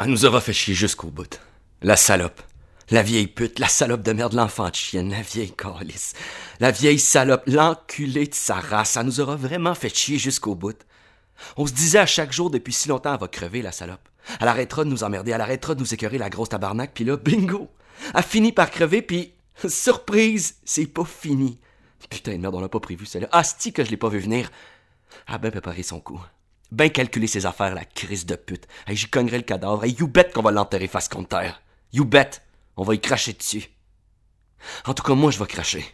Elle nous aura fait chier jusqu'au bout. La salope. La vieille pute, la salope de merde, l'enfant de chienne, la vieille calice. La vieille salope, l'enculé de sa race. Ça nous aura vraiment fait chier jusqu'au bout. On se disait à chaque jour depuis si longtemps, elle va crever, la salope. Elle arrêtera de nous emmerder, elle arrêtera de nous écœurer, la grosse tabarnak, puis là, bingo! Elle finit par crever, puis surprise, c'est pas fini. Putain de merde, on l'a pas prévu, celle-là. Asti que je l'ai pas vu venir. Elle a bien préparé son coup. Ben calculer ses affaires, la crise de pute. Hey, j'y cognerai le cadavre. Hey, you bet qu'on va l'enterrer face contre terre. You bet! On va y cracher dessus. En tout cas, moi, je vais cracher.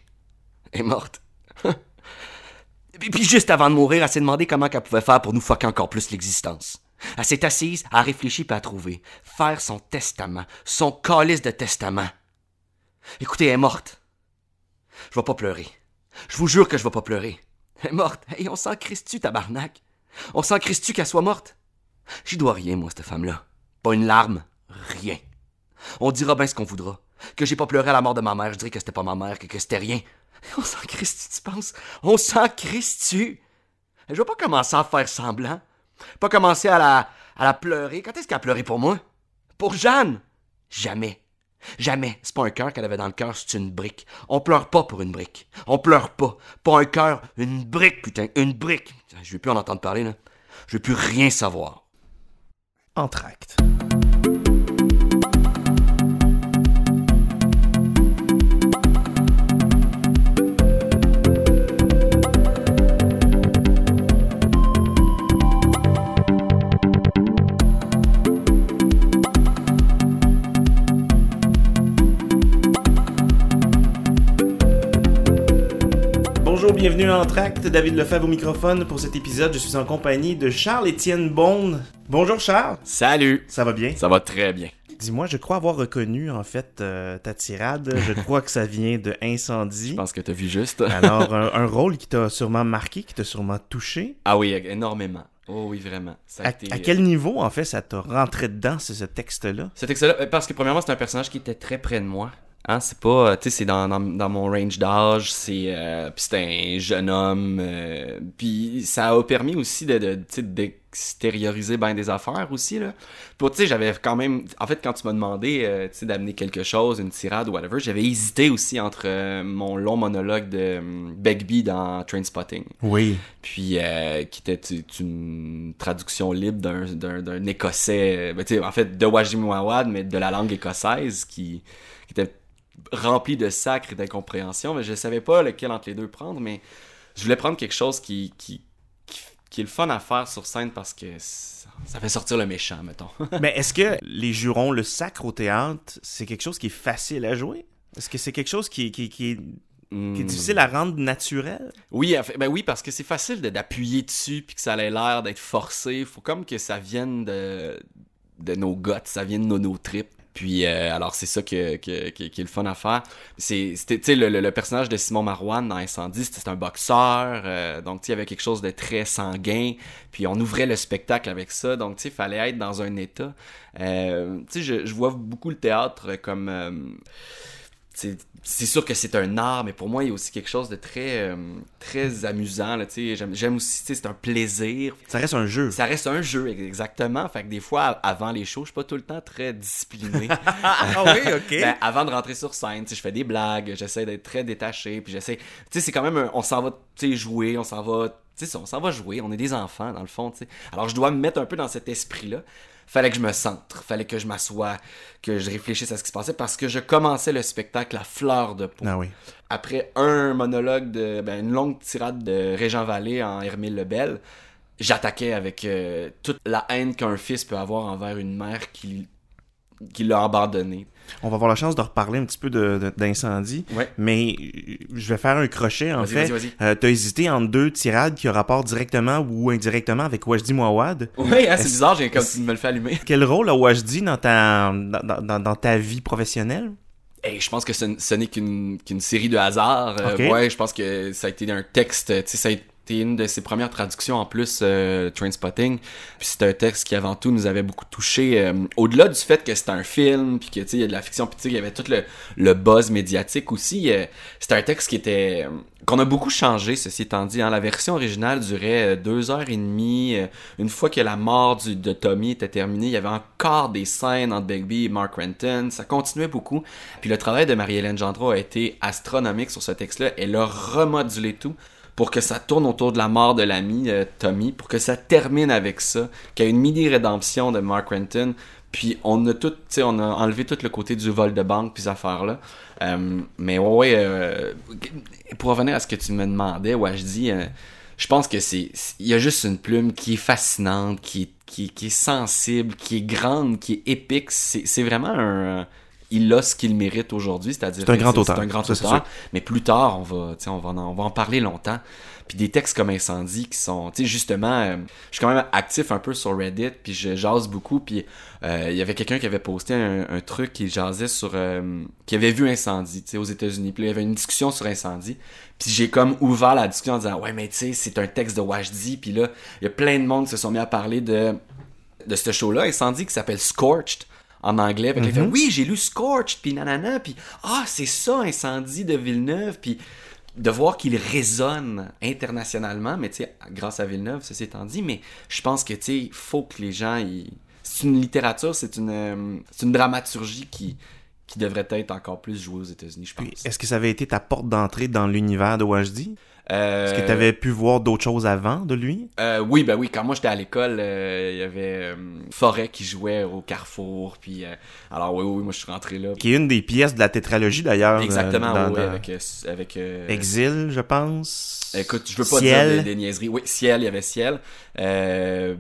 Elle est morte. puis, puis juste avant de mourir, elle s'est demandé comment qu'elle pouvait faire pour nous fucker encore plus l'existence. Elle s'est assise, elle a réfléchi puis elle a. Faire son testament. Son calice de testament. Écoutez, elle est morte. Je vais pas pleurer. Je vous jure que je vais pas pleurer. Elle est morte. Hey, on s'en crisse-tu, tabarnak? On s'en crisse-tu qu'elle soit morte? J'y dois rien, moi, cette femme-là. Pas une larme. Rien. On dira bien ce qu'on voudra. Que j'ai pas pleuré à la mort de ma mère, je dirais que c'était pas ma mère, que, que c'était rien. On s'en crisse-tu, tu penses? On s'en crisse-tu? Je vais pas commencer à faire semblant. Pas commencer à la, à la pleurer. Quand est-ce qu'elle a pleuré pour moi? Pour Jeanne? Jamais. Jamais. C'est pas un cœur qu'elle avait dans le cœur, c'est une brique. On pleure pas pour une brique. On pleure pas. Pas un cœur, une brique, putain, une brique. Je veux plus en entendre parler, là. Je veux plus rien savoir. Entracte. Bienvenue à Entracte. David Lefebvre au microphone. Pour cet épisode, je suis en compagnie de Charles-Étienne Bonde. Bonjour Charles, Salut! ça va bien? Ça va très bien. Dis-moi, je crois avoir reconnu en fait euh, ta tirade. Je crois que ça vient de Incendie. Je pense que t'as vu juste. Alors, un, un rôle qui t'a sûrement marqué, qui t'a sûrement touché. Ah oui, énormément. Oh oui, vraiment. Ça a À, été, à quel niveau, en fait, ça t'a rentré dedans, ce, ce texte-là? Excellent, parce que premièrement, c'est un personnage qui était très près de moi. Hein, c'est pas, euh, tu sais, c'est dans, dans, dans mon range d'âge, c'est, euh, puis c'est un jeune homme, euh, puis ça a permis aussi de, de d'extérioriser bien des affaires aussi, là. Pour, tu sais, j'avais quand même, en fait, quand tu m'as demandé, euh, tu sais, d'amener quelque chose, une tirade ou whatever, j'avais hésité aussi entre euh, mon long monologue de Begbie dans Trainspotting, Oui. puis euh, qui était tu- une traduction libre d'un, d'un, d'un écossais, ben, tu sais, en fait, de Wajimawad, mais de la langue écossaise, qui, qui était rempli de sacres et d'incompréhension, mais je savais pas lequel entre les deux prendre, mais je voulais prendre quelque chose qui, qui, qui, qui est le fun à faire sur scène parce que ça, fait sortir le méchant, mettons. Mais est-ce que les jurons, le sacre au théâtre, c'est quelque chose qui est facile à jouer? Est-ce que c'est quelque chose qui, qui, qui est, qui est Hmm. difficile à rendre naturel? Oui, ben oui, parce que c'est facile de- d'appuyer dessus puis que ça ait l'air d'être forcé. Faut comme que ça vienne de, de nos guts, ça vienne de nos, nos tripes. Puis euh, alors c'est ça que, que- que- qui est le fun à faire. C'était tu sais le, le- personnage de Simon Marouane dans Incendie, c'était un boxeur, euh, donc tu il y avait quelque chose de très sanguin. Puis on ouvrait le spectacle avec ça, donc tu sais il fallait être dans un état. Euh, tu sais je, je vois beaucoup le théâtre comme euh, c'est sûr que c'est un art, mais pour moi, il y a aussi quelque chose de très, euh, très amusant. J'aime, aussi, c'est un plaisir. Ça reste un jeu. Ça reste un jeu, exactement. Fait que des fois, avant les shows, je suis pas tout le temps très discipliné. ah oui, ok. Ben, avant de rentrer sur scène, je fais des blagues, j'essaie d'être très détaché, puis j'essaie... Tu sais, c'est quand même... un- on s'en va, jouer, on s'en va... Tu sais, on s'en va jouer, on est des enfants, dans le fond, tu sais. Alors, je dois me mettre un peu dans cet esprit-là. Fallait que je me centre, fallait que je m'assoie, que je réfléchisse à ce qui se passait, parce que je commençais le spectacle à fleur de peau. ah oui. Après un monologue de... Ben, une longue tirade de Régent Vallée en Hermile Lebel, j'attaquais avec euh, toute la haine qu'un fils peut avoir envers une mère qui, qui l'a abandonné. On va avoir la chance de reparler un petit peu de- de- d'incendie. Ouais. Mais je vais faire un crochet, en fait. Euh, T'as hésité entre deux tirades qui ont rapport directement ou indirectement avec Wajdi Mouawad. Oui, hein, c'est bizarre, j'ai comme tu me le fais allumer. Quel rôle a Wajdi dans ta, dans, dans- dans ta vie professionnelle? Hey, je pense que ce, ce n'est qu'une série de hasards. Euh, Ok. ouais, je pense que ça a été un texte, tu ça a été- T'es une de ses premières traductions en plus, euh, Trainspotting. Puis c'est un texte qui avant tout nous avait beaucoup touché. euh, Au-delà du fait que c'est un film, puis que tu il y a de la fiction, puis tu il y avait tout le, le buzz médiatique aussi. euh, c'est un texte qui était qu'on a beaucoup changé, ceci étant dit. Hein. La version originale durait euh, deux heures et demie. Euh, Une fois que la mort de Tommy était terminée, il y avait encore des scènes entre Begbie et Mark Renton. Ça continuait beaucoup. Puis le travail de Marie-Hélène Gendreau a été astronomique sur ce texte-là. Elle a remodulé tout pour que ça tourne autour de la mort de l'ami euh, Tommy, pour que ça termine avec ça, qu'il y ait une mini-rédemption de Mark Renton, puis on a tout, on a enlevé tout le côté du vol de banque, puis ces affaires-là. Euh, mais ouais, euh, pour revenir à ce que tu me demandais, ouais, je dis, je pense que c'est, il y a juste une plume qui est fascinante, qui est, qui, qui est sensible, qui est grande, qui est épique. C'est, vraiment un, il a ce qu'il mérite aujourd'hui, c'est-à-dire C'est un grand auteur, C'est un grand auteur. Mais plus tard, on va, on en, on va en parler longtemps. Puis des textes comme Incendie qui sont, tu sais, justement, euh, je suis quand même actif un peu sur Reddit, puis je jase beaucoup, puis euh, il y avait quelqu'un qui avait posté un, un truc qui jasait sur, euh, qui avait vu Incendie, tu sais, aux États-Unis. Puis là, il y avait une discussion sur Incendie. Puis j'ai comme ouvert la discussion en disant, ouais, mais tu sais, c'est un texte de Wajdi. Puis là, il y a plein de monde qui se sont mis à parler de, de ce show-là, Incendie, qui s'appelle Scorched en anglais. Fait que il fait, oui, j'ai lu Scorched, puis nanana, puis ah, c'est ça, Incendie de Villeneuve, puis de voir qu'il résonne internationalement, mais tu sais, grâce à Villeneuve, ceci étant dit, mais je pense que, tu sais, il faut que les gens, c'est une littérature, c'est une, euh, c'est une dramaturgie qui, qui devrait être encore plus jouée aux États-Unis, je pense. Est-ce que ça avait été ta porte d'entrée dans l'univers de Wajdi? Euh, Est-ce que tu avais pu voir d'autres choses avant de lui? Euh, oui, ben oui, quand moi j'étais à l'école, euh, il y avait euh, Forêt qui jouait au Carrefour, puis euh, alors oui, oui, moi je suis rentré là. Qui est une des pièces de la tétralogie d'ailleurs. Exactement, euh, dans- oui, dans- avec, euh, avec euh, Exil, je pense. Écoute, je veux pas Ciel. dire des, des niaiseries. Oui, Ciel, il y avait Ciel. Euh,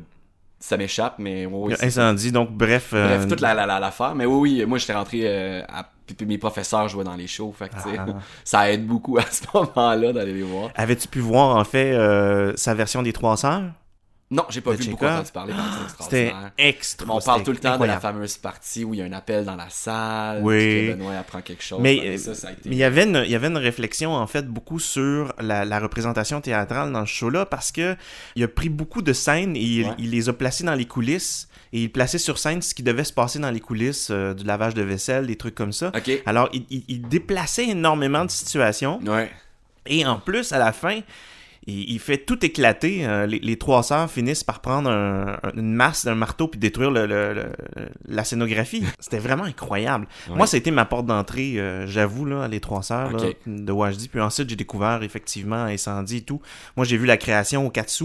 ça m'échappe, mais oui. Incendie, donc bref. Bref, euh, toute la, la, la- l'affaire. Mais oui, oui, moi j'étais rentré euh, à- puis- puis mes professeurs jouaient dans les shows, fait que, tu sais, Ah. ça aide beaucoup à ce moment-là d'aller les voir. Avais-tu pu voir en fait euh, sa version des Trois Sœurs? Non, j'ai pas De vu Chekhov. beaucoup entendu parler, C'était extra. On parle tout le temps incroyable. de la fameuse partie où il y a un appel dans la salle, Oui. Benoît apprend quelque chose. Mais, Ouais, euh, ça, ça a été... Mais il y avait une, il y avait une réflexion en fait beaucoup sur la, la représentation théâtrale dans ce show-là parce que il a pris beaucoup de scènes et il, Ouais. il les a placées dans les coulisses et il plaçait sur scène ce qui devait se passer dans les coulisses, euh, du lavage de vaisselle, des trucs comme ça. Ok. Alors il, il- il déplaçait énormément de situations Ouais. et en plus à la fin il, il fait tout éclater. Euh, les, les trois sœurs finissent par prendre un- un- une masse d'un marteau puis détruire le, le- le- la scénographie. C'était vraiment incroyable. Ouais. Moi, ça a été ma porte d'entrée, euh, j'avoue, là, les trois sœurs là, de Wajdi. Puis ensuite, j'ai découvert effectivement Incendie et tout. Moi, j'ai vu la création au Katsu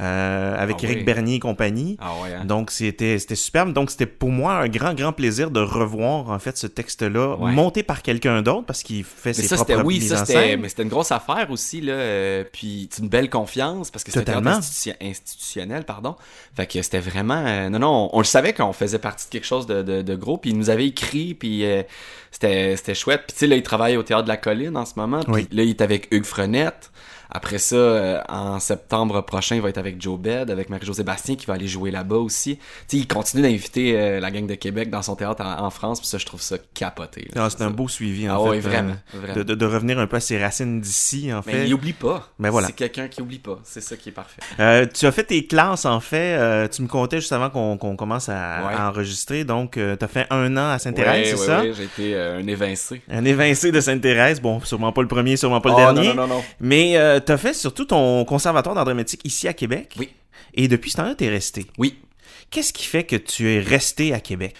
euh, avec Ah Eric. Bernier et compagnie. Ah ouais, hein? Donc c'était c'était superbe. Donc c'était pour moi un grand grand plaisir de revoir en fait ce texte-là monté par quelqu'un d'autre parce qu'il fait Mais ses ça, propres c'était, oui, mises ça, en c'était, scène. mais c'était une grosse affaire aussi, là. euh, puis, une belle confiance, parce que c'était institution- institutionnel, pardon. Fait que c'était vraiment, euh, non, non, on, on le savait qu'on faisait partie de quelque chose de, de, de gros, puis il nous avait écrit, puis euh, c'était, c'était chouette. Puis, tu sais, là, il travaille au Théâtre de la Colline en ce moment, puis Oui. là, il est avec Hugues Frenette. Après ça, euh, en septembre prochain, il va être avec Joe Bed, avec Marie-Josée Bastien qui va aller jouer là-bas aussi. Tu sais, il continue d'inviter euh, la gang de Québec dans son théâtre en, en France, puis ça, je trouve ça capoté. Ah, c'est un beau suivi en Ah fait. ouais, euh, vraiment, vraiment. de, de- de revenir un peu à ses racines d'ici en Mais fait. il oublie pas. Ben voilà. C'est quelqu'un qui oublie pas. C'est ça qui est parfait. Euh, tu as fait tes classes en fait. tu me comptais juste avant qu'on commence à, Ouais. à enregistrer. Donc tu as fait un an à Sainte-Thérèse, c'est Ouais, ça? ouais, j'ai été un évincé. Un évincé de Sainte-Thérèse. Bon, sûrement pas le premier, sûrement pas le Oh, dernier. Non, non, non, non. Mais euh, tu as fait surtout ton conservatoire d'art dramatique ici à Québec? Oui. Et depuis ce temps-là, tu es resté? Oui. Qu'est-ce qui fait que tu es resté à Québec?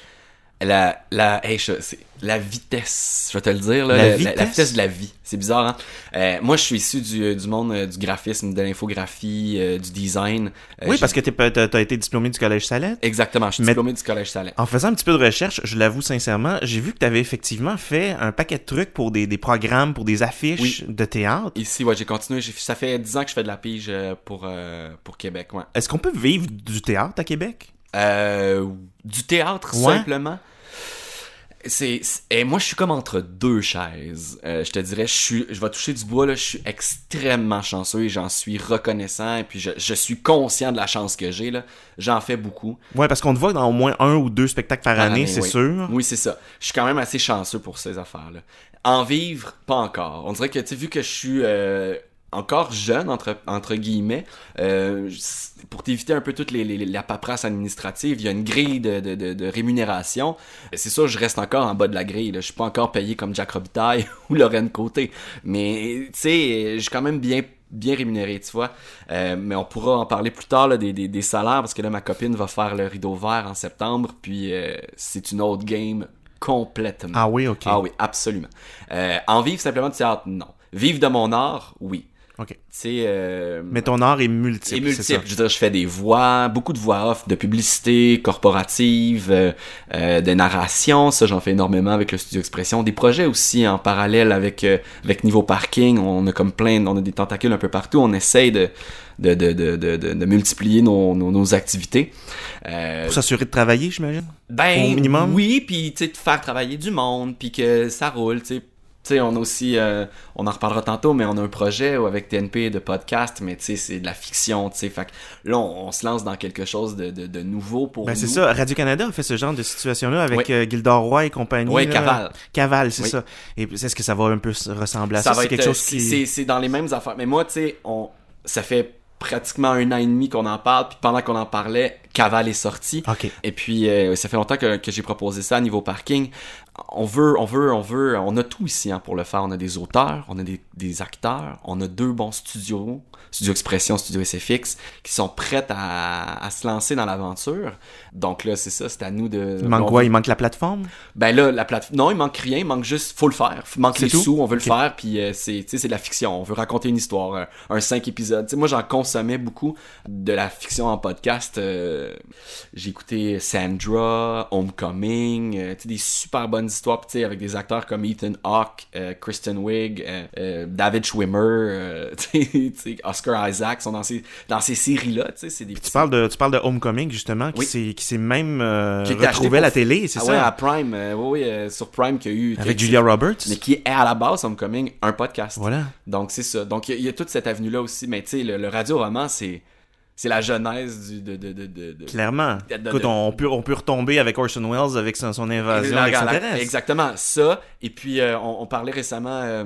La, la, hey, je- c'est la vitesse, je vais te le dire, là, La vitesse? la vitesse? de la vie. C'est bizarre, hein? Euh, moi, je suis issu du, du monde euh, du graphisme, de l'infographie, euh, du design. Oui, parce que tu as été diplômé du Collège Salette. Exactement, je suis Mais- diplômé du Collège Salin. En faisant un petit peu de recherche, je l'avoue sincèrement, j'ai vu que tu avais effectivement fait un paquet de trucs pour des, des programmes, pour des affiches de théâtre. Ici, ouais, j'ai continué. Ça fait 10 ans que je fais de la pige pour, pour Québec, ouais. Est-ce qu'on peut vivre du théâtre à Québec? Euh, du théâtre, Ouais. simplement? C'est, et moi, je suis comme entre deux chaises. Euh, je te dirais, je suis, je vais toucher du bois là. Je suis extrêmement chanceux et j'en suis reconnaissant. Et puis, je, je suis conscient de la chance que j'ai là. J'en fais beaucoup. Ouais, parce qu'on te voit dans au moins un ou deux spectacles par, Par année, année, c'est oui. sûr. Oui, c'est ça. Je suis quand même assez chanceux pour ces affaires-là. En vivre, pas encore. On dirait que, tu sais, vu que je suis euh, encore jeune, entre, entre guillemets, euh, pour t'éviter un peu toute les, les, la paperasse administrative, il y a une grille de, de, de, de rémunération. C'est sûr, je reste encore en bas de la grille. Là. Je suis pas encore payé comme Jack Robitaille ou Lorraine Côté. Mais, tu sais, je suis quand même bien bien rémunéré, tu vois. Euh, mais on pourra en parler plus tard là, des, des, des, salaires, parce que là, ma copine va faire le rideau vert en septembre, puis euh, c'est une autre game complètement. Ah oui, ok. Ah oui, absolument. Euh, en vivre simplement de théâtre, non. Vivre de mon art, oui. OK. Euh, Mais ton art est multiple, est multiple. c'est ça? Je veux dire, je fais des voix, beaucoup de voix off, de publicité, corporative, euh, euh, de narration. Ça, j'en fais énormément avec le Studio Expression. Des projets aussi en parallèle avec, avec Niveau Parking. On a comme plein, on a des tentacules un peu partout. On essaye de, de, de, de, de, multiplier nos, nos, nos activités. Euh, Pour s'assurer de travailler, j'imagine? ben, Au minimum? oui, puis de faire travailler du monde, puis que ça roule, tu sais. On a aussi, euh, on en reparlera tantôt, mais on a un projet avec TNP de podcast, mais tu sais, c'est de la fiction, tu sais. Fait que là, on, on se lance dans quelque chose de, de, de nouveau pour Ben, nous. c'est ça. Radio-Canada a fait ce genre de situation-là avec Oui. euh, Gildor Roy et compagnie. Oui, là. Caval. Caval, c'est Oui. ça. Et est-ce que ça va un peu se ressembler à ça? ça? va être, quelque chose c'est- qui... c'est, c'est dans les mêmes affaires. Mais moi, tu sais, on, ça fait pratiquement un an et demi qu'on en parle, puis pendant qu'on en parlait, Caval est sorti. Et puis, euh, ça fait longtemps que, que j'ai proposé ça à niveau parking. On veut, on veut, on veut, on a tout ici hein, pour le faire. On a des auteurs, on a des, des acteurs, on a deux bons studios, Studio Expression, Studio SFX, qui sont prêts à, à se lancer dans l'aventure. Donc là, c'est ça, c'est à nous de... Il manque quoi? Il manque la plateforme? ben là, la plateforme. Non, il manque rien, il manque juste. Faut le faire. Il manque les tout? sous, on veut le faire, puis euh, c'est, tu sais, c'est de la fiction. On veut raconter une histoire, un, un cinq épisodes. Moi, j'en consommais beaucoup de la fiction en podcast. euh, j'ai écouté Sandra, Homecoming, euh, des super bonnes histoires, tu avec des acteurs comme Ethan Hawke, euh, Kristen Wiig, euh, euh, David Schwimmer, euh, Oscar Isaac sont dans ces, dans ces séries-là, tu sais, Tu parles de, tu parles de Homecoming, justement, qui Oui. s'est, qui s'est même euh, Qui retrouvé à la télé, c'est Ah ça? ouais, à Prime, euh, oui, oui, euh, sur Prime qu'il y a eu. Avec Julia Roberts? mais qui est à la base Homecoming un podcast. Voilà. Donc c'est ça. Donc il y, a- il y a toute cette avenue là aussi, mais tu sais le, le radio-roman c'est c'est la genèse du de de de, de, de- Clairement. Écoute, on peut, on peut retomber avec Orson Welles avec son, son invasion extraterrestre. Exactement ça. Et puis euh, on, on parlait récemment. euh,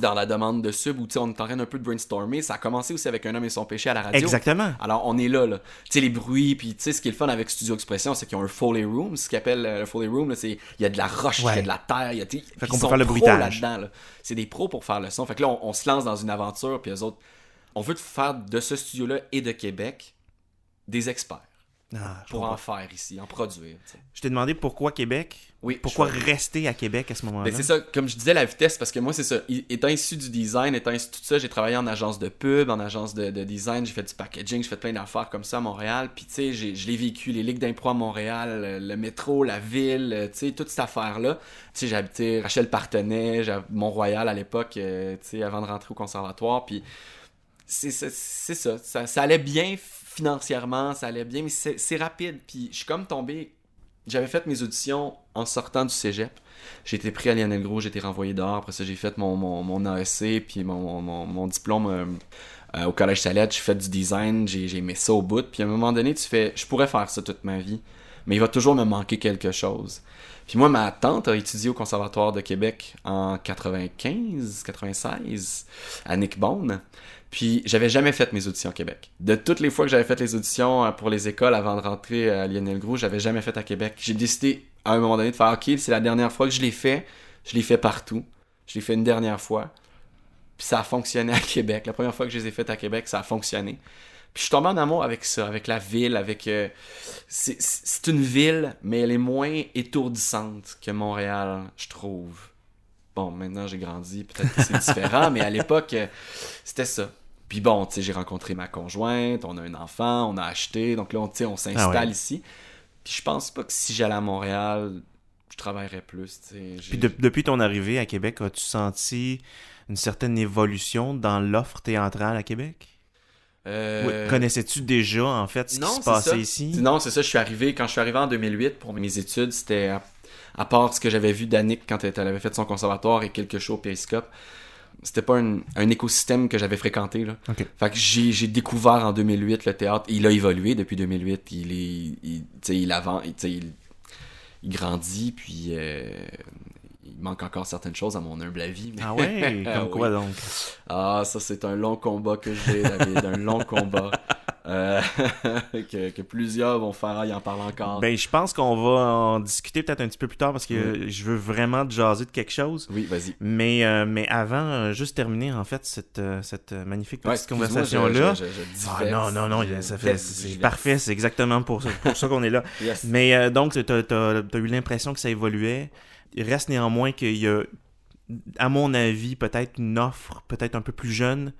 dans la demande de sub où on est en train un peu de brainstormer, ça a commencé aussi avec un homme et son péché à la radio. Exactement. Alors on est là, là. Tu sais, les bruits, puis tu sais, ce qui est le fun avec Studio Expression, c'est qu'ils ont un Foley Room. Ce qu'ils appellent euh, le Foley Room, là, c'est il y a de la roche, il y a de la terre, il y a. Fait qu'on peut faire le bruitage. là-dedans, là. C'est des pros pour faire le son. Fait que là, on, on se lance dans une aventure, puis eux autres, on veut faire de ce studio-là et de Québec des experts Ah, pour comprends. en faire ici, en produire. Je t'ai demandé pourquoi Québec? Oui, Pourquoi rester à Québec à ce moment-là? Ben, c'est ça, comme je disais, la vitesse, parce que moi, c'est ça. Étant issu du design, étant issu de tout ça, j'ai travaillé en agence de pub, en agence de, de design, j'ai fait du packaging, j'ai fait plein d'affaires comme ça à Montréal. Puis, tu sais, j'ai- je l'ai vécu, les ligues d'impro à Montréal, le, métro, la ville, tu sais, toute cette affaire-là. Tu sais, j'ai habité Rachel Partenay, Mont-Royal à l'époque, euh, tu sais, avant de rentrer au conservatoire. Puis, c'est ça. ça. Ça allait bien financièrement, ça allait bien, mais c'est rapide. Puis, je suis comme tombé. J'avais fait mes auditions en sortant du cégep. J'ai été pris à Lionel Gros, j'ai été renvoyé dehors. Après ça, j'ai fait mon, mon, mon AEC, puis mon, mon, diplôme euh, euh, au Collège Salette. J'ai fait du design, j'ai j'ai aimé ça au bout. Puis à un moment donné, tu fais, je pourrais faire ça toute ma vie, mais il va toujours me manquer quelque chose. Puis moi, ma tante a étudié au Conservatoire de Québec en 95, 96, à Nickbone. Puis j'avais jamais fait mes auditions à Québec. De toutes les fois que j'avais fait les auditions euh, pour les écoles avant de rentrer à Lionel Gros, j'avais jamais fait à Québec. J'ai décidé à un moment donné de faire OK, c'est la dernière fois que je l'ai fait. Je l'ai fait partout. Je l'ai fait une dernière fois. Puis ça a fonctionné à Québec. La première fois que je les ai faites à Québec, ça a fonctionné. Puis je suis tombé en amour avec ça, avec la ville, avec... euh, c'est- c'est une ville, mais elle est moins étourdissante que Montréal, je trouve. Bon, maintenant j'ai grandi, peut-être que c'est différent, mais à l'époque, euh, c'était ça. Puis bon, tu sais, j'ai rencontré ma conjointe, on a un enfant, on a acheté, donc là, on, tu sais, on s'installe Ah ouais. ici. Puis je pense pas que si j'allais à Montréal, je travaillerais plus, Puis de- depuis ton arrivée à Québec, as-tu senti une certaine évolution dans l'offre théâtrale à Québec? Euh, Oui. Connaissais-tu déjà, en fait, ce non, qui se passait ça. ici? Non, c'est ça, je suis arrivé, quand je suis arrivé en 2008 pour mes études, c'était, à, à part ce que j'avais vu d'Annick quand elle, elle avait fait son conservatoire et quelques shows au Périscope, c'était pas un, un écosystème que j'avais fréquenté, là. Fait que j'ai, découvert en 2008 le théâtre, il a évolué depuis 2008, il est, il, tu sais, il avance, il, tu sais, il, il grandit, puis euh, il manque encore certaines choses à mon humble avis. Ah ouais? Comme quoi Oui. donc? Ah, ça, c'est un long combat que j'ai, David, un long combat. Euh, que, que plusieurs vont faire, il en parle encore. Ben, je pense qu'on va en discuter peut-être un petit peu plus tard parce que Mm. je veux vraiment te jaser de quelque chose. oui, vas-y. Mais, euh, mais avant, euh, juste terminer en fait cette, cette magnifique petite conversation-là. Ah non, non, non, ça fait, c'est parfait, c'est exactement pour ça, pour ça qu'on est là. Yes. Mais euh, donc, tu as, eu l'impression que ça évoluait. Il reste néanmoins qu'il y a, à mon avis, peut-être une offre peut-être un peu plus jeune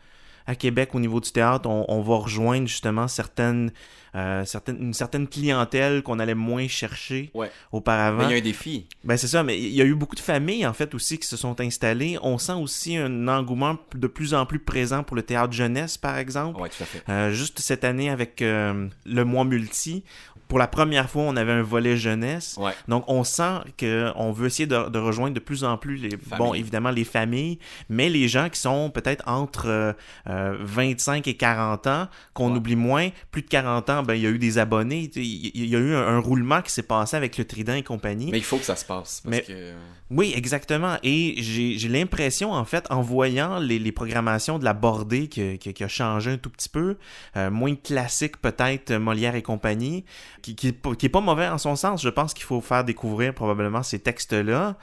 à Québec au niveau du théâtre. On, on va rejoindre justement certaines, euh, certaines, une certaine clientèle qu'on allait moins chercher Ouais. auparavant. Mais il y a un défi. Ben c'est ça, mais il y a eu beaucoup de familles en fait aussi qui se sont installées. On sent aussi un engouement de plus en plus présent pour le théâtre jeunesse, par exemple. Ouais, tout à fait. Euh, juste cette année avec euh, le mois multi, pour la première fois, on avait un volet jeunesse. Ouais. Donc on sent que on veut essayer de, de rejoindre de plus en plus les bon Familles. évidemment les familles, mais les gens qui sont peut-être entre euh, euh, 25 et 40 ans, qu'on Ouais. oublie moins. Plus de 40 ans, ben il y a eu des abonnés, il y a eu un, un roulement qui s'est passé avec le Trident et compagnie. Mais il faut que ça se passe. Parce Mais- que... Oui, exactement. Et j'ai l'impression, en fait, en voyant les, les programmations de la bordée qui, qui- qui a changé un tout petit peu, euh, moins classique peut-être euh, Molière et compagnie, qui, qui, qui est pas mauvais en son sens. Je pense qu'il faut faire découvrir probablement ces textes-là.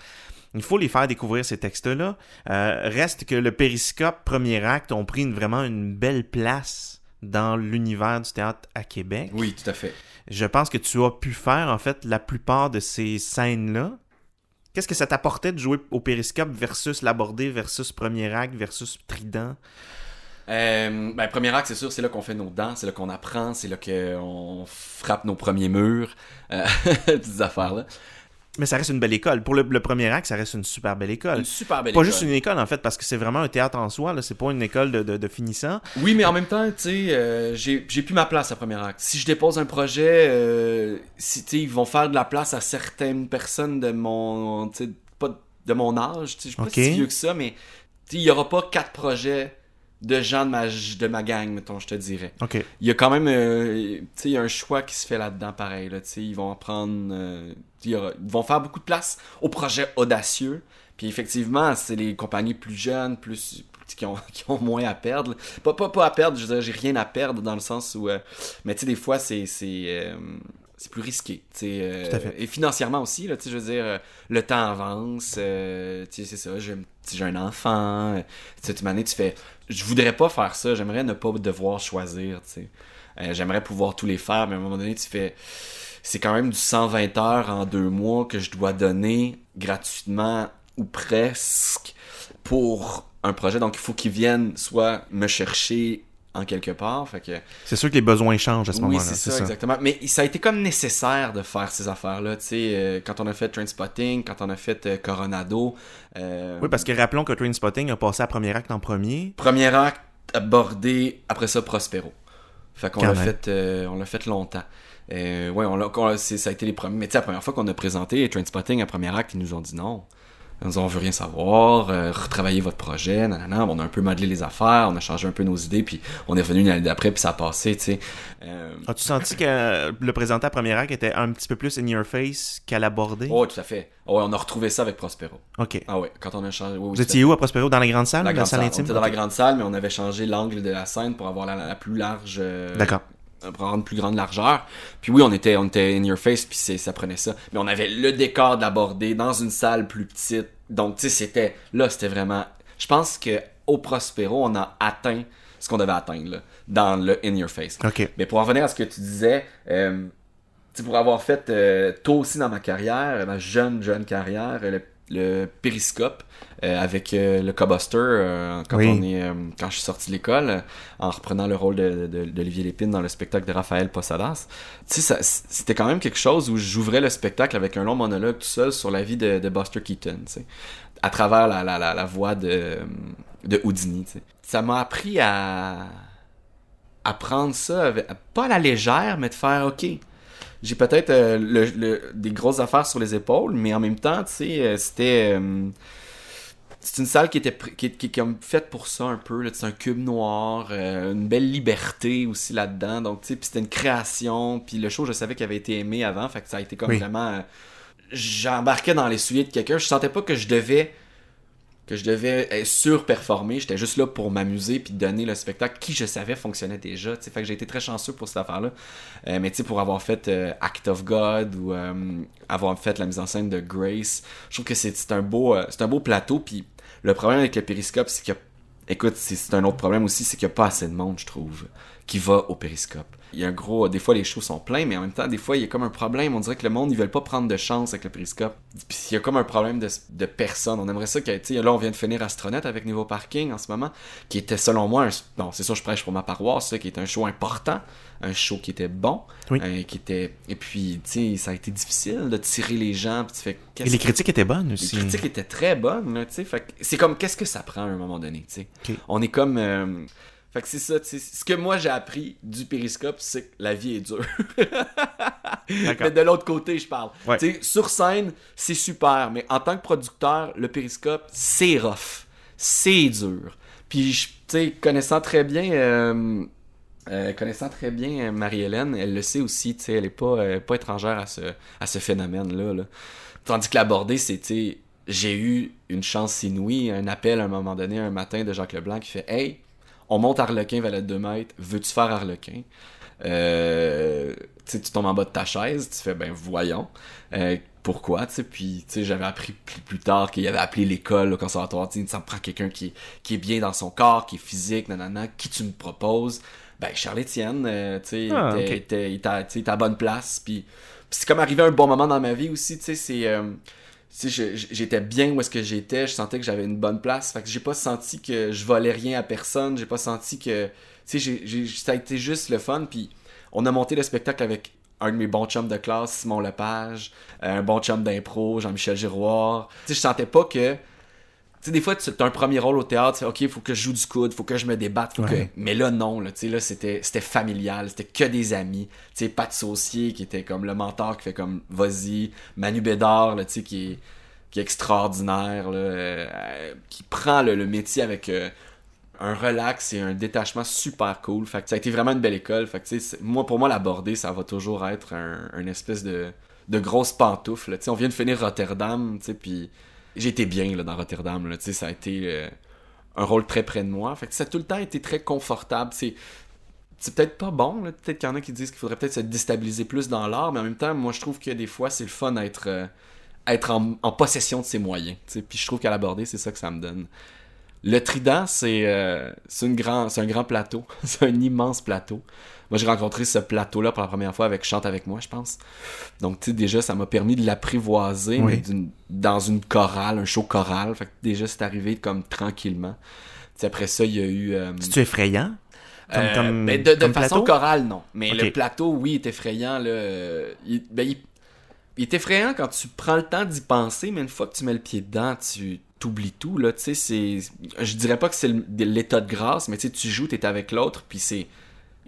Il faut les faire découvrir ces textes-là. Euh, reste que le périscope, premier acte, ont pris une- vraiment une belle place dans l'univers du théâtre à Québec. Oui, tout à fait. Je pense que tu as pu faire en fait la plupart de ces scènes-là. Qu'est-ce que ça t'apportait de jouer au périscope versus l'abordé versus premier acte versus trident? Euh, ben, premier acte, c'est sûr, c'est là qu'on fait nos dents, c'est là qu'on apprend, c'est là qu'on frappe nos premiers murs, euh, petites affaires-là. Mais ça reste une belle école. Pour le, le premier acte, ça reste une super belle école. Une super belle Pas école. juste une école en fait, parce que c'est vraiment un théâtre en soi. Là. C'est pas une école de, de, de finissant. Oui, mais en même temps, tu sais, euh, j'ai j'ai plus ma place à premier acte. Si je dépose un projet, euh, si, ils vont faire de la place à certaines personnes de mon, pas de mon âge, tu sais, je suis pas Ok. si vieux que ça, mais il y aura pas quatre projets de gens de ma, de ma gang, mettons, je te dirais. Ok. Il y a quand même, euh, tu sais, il y a un choix qui se fait là-dedans, pareil, là, tu sais, ils vont prendre, euh, ils vont faire beaucoup de place aux projets audacieux, puis effectivement, c'est les compagnies plus jeunes, plus qui ont, qui ont moins à perdre. Pas, pas, pas à perdre, je veux dire, j'ai rien à perdre dans le sens où, euh, mais tu sais, des fois, c'est, c'est, euh, c'est plus risqué, euh, Tout à fait. et financièrement aussi, là, je veux dire, euh, le temps avance, euh, tu sais, c'est ça, j'ai, un enfant, euh, tu sais, tu fais, je voudrais pas faire ça, j'aimerais ne pas devoir choisir. Euh, j'aimerais pouvoir tous les faire, mais à un moment donné, tu fais. C'est quand même du 120 heures en deux mois que je dois donner gratuitement ou presque pour un projet. Donc, il faut qu'ils viennent soit me chercher en quelque part. Fait que, C'est sûr que les besoins changent à ce oui, moment-là. c'est ça, exactement. Mais ça a été comme nécessaire de faire ces affaires-là. Tu sais, euh, quand on a fait Trainspotting, quand on a fait euh, Coronado. euh, Oui, parce que rappelons que Train Spotting a passé à premier acte en premier. Premier acte abordé, après ça Prospero. Fait qu'on l'a fait, on l'a fait longtemps. Ouais, on ça a été les premiers. Mais tu sais, la première fois qu'on a présenté Trainspotting à premier acte, ils nous ont dit non. Ont dit, on veut rien savoir, euh, retravailler votre projet, nanana. On a un peu modelé les affaires, on a changé un peu nos idées, puis on est revenu l'année d'après, puis ça a passé, tu sais. Euh, As-tu senti que le présenté à premier acte était un petit peu plus in your face qu'à l'abordé? Oh, tout à fait. Oh, ouais, on a retrouvé ça avec Prospero. Ok. Ah ouais, quand on a changé. oui, Vous étiez où à Prospero? Dans la grande salle? La La, grande salle salle. On intime? était dans la grande salle, mais on avait changé l'angle de la scène pour avoir la, la plus large. euh, D'accord. Une plus grande largeur. Puis oui, on était, on était in your face, puis ça prenait ça. Mais on avait le décor d'abordé dans une salle plus petite. Donc, tu sais, c'était. Là, c'était vraiment. Je pense que au Prospero, on a atteint ce qu'on devait atteindre, là, dans le in your face. Ok. Mais pour en revenir à ce que tu disais, euh, pour avoir fait euh, tôt aussi dans ma carrière, ma jeune, jeune carrière, le, le périscope euh, avec euh, le Cobuster, euh, quand, Oui. on est, quand je suis sorti de l'école, en reprenant le rôle de- de- d'Olivier Lépine dans le spectacle de Raphaël Posadas. Tu sais, c'était quand même quelque chose où j'ouvrais le spectacle avec un long monologue tout seul sur la vie de, de Buster Keaton, tu sais, à travers la, la, la, la voix de, de Houdini. tu sais. Ça m'a appris à à prendre ça, avec- pas à la légère, mais de faire, OK, j'ai peut-être euh, le- le- des grosses affaires sur les épaules, mais en même temps, tu sais, euh, c'était... euh, c'est une salle qui était qui, qui, qui est comme faite pour ça un peu. là. C'est un cube noir, euh, une belle liberté aussi là-dedans. Donc, tu sais, puis c'était une création. Puis le show, je savais qu'il avait été aimé avant. Fait que ça a été comme Oui. vraiment... euh, j'embarquais dans les souliers de quelqu'un. Je sentais pas que je devais que je devais surperformer. J'étais juste là pour m'amuser puis donner le spectacle qui je savais fonctionnait déjà. Fait que j'ai été très chanceux pour cette affaire-là. Euh, mais tu sais, pour avoir fait euh, Act of God ou euh, avoir fait la mise en scène de Grace, je trouve que c'est un beau un beau plateau. Puis le problème avec le périscope, c'est que écoute, c'est un autre problème aussi, c'est qu'il n'y a pas assez de monde, je trouve, qui va au périscope il y a un gros. Des fois, les shows sont pleins, mais en même temps, des fois, il y a comme un problème. On dirait que le monde, ils veulent pas prendre de chance avec le périscope. Puis il y a comme un problème de, de personnes. On aimerait ça que, tu là, on vient de finir Astronaut avec Niveau Parking en ce moment, qui était, selon moi, un, bon, c'est sûr, je prêche pour ma paroisse, qui est un show important, un show qui était bon, euh, qui était. Et puis, tu sais, ça a été difficile de tirer les gens. Puis tu fais. Et les critiques étaient bonnes aussi. Les critiques étaient très bonnes, tu sais. c'est comme, qu'est-ce que ça prend à un moment donné, tu sais? On est comme. Euh, fait que c'est ça, ce que moi j'ai appris du périscope, c'est que la vie est dure. mais de l'autre côté, je parle. Sur scène, c'est super, mais en tant que producteur, le périscope, c'est rough. C'est dur. Puis, tu connaissant très bien. Euh, euh, connaissant très bien euh, Marie-Hélène, elle le sait aussi, tu sais, elle est pas, pas étrangère à ce, à ce phénomène-là. Là. Tandis que l'aborder, c'est, j'ai eu une chance inouïe, un appel à un moment donné, un matin de Jacques Leblanc qui fait Hey, on monte Arlequin, valet de 2 mètres, veux-tu faire Arlequin? Euh, tu tombes en bas de ta chaise, tu fais, ben voyons. Euh, pourquoi, tu sais, puis, tu sais, j'avais appris plus, tard qu'il avait appelé l'école, le conservatoire, tu ça me prend quelqu'un qui, qui est bien dans son corps, qui est physique, nanana, qui tu me proposes? Ben, Charles-Étienne, euh, tu sais, ah, il était à bonne place, puis c'est comme arrivé un bon moment dans ma vie aussi, tu sais, c'est j'étais bien où est-ce que j'étais, je sentais que j'avais une bonne place. Fait que j'ai pas senti que je volais rien à personne, j'ai pas senti que. Tu sais, ça a été juste le fun. Puis on a monté le spectacle avec un de mes bons chums de classe, Simon Lepage, un bon chum d'impro, Jean-Michel Giroir. Tu je sentais pas que sais, des fois, tu as un premier rôle au théâtre, OK, il faut que je joue du coude, faut que je me débatte, faut que... Mais là, non, là, là, c'était, c'était familial, c'était que des amis. Tu sais, Pat Saucier, qui était comme le mentor, qui fait comme, vas-y. Manu Bédard, là, qui est, qui est extraordinaire, là, euh, qui prend le, métier avec euh, un relax et un détachement super cool. Fait que ça a été vraiment une belle école. Fait que, moi, pour moi, l'aborder, ça va toujours être un, espèce de, de grosse pantoufle. On vient de finir Rotterdam, puis été bien là, dans Rotterdam. Là, ça a été euh, un rôle très près de moi. Fait que ça a tout le temps été très confortable. C'est, c'est peut-être pas bon. Peut-être qu'il y en a qui disent qu'il faudrait peut-être se déstabiliser plus dans l'art. Mais en même temps, moi, je trouve que des fois, c'est le fun d'être être, euh, en, possession de ses moyens. Puis je trouve qu'à l'aborder, c'est ça que ça me donne. Le Trident, c'est euh, c'est un grand plateau. c'est un immense plateau. Moi, j'ai rencontré ce plateau-là pour la première fois avec Chante avec moi, je pense. Donc, tu sais, déjà, ça m'a permis de l'apprivoiser, dans une chorale, un show choral. Fait que déjà, c'est arrivé comme tranquillement. sais, après ça, il y a eu. Euh... C'est-tu effrayant? Comme, euh, comme, mais de, de façon chorale, non. Mais le plateau, oui, est effrayant. Là. Il, ben, il, il est effrayant quand tu prends le temps d'y penser, mais une fois que tu mets le pied dedans, tu t'oublies tout. Là, c'est, je dirais pas que c'est l'état de grâce, mais tu joues, t'es avec l'autre, puis c'est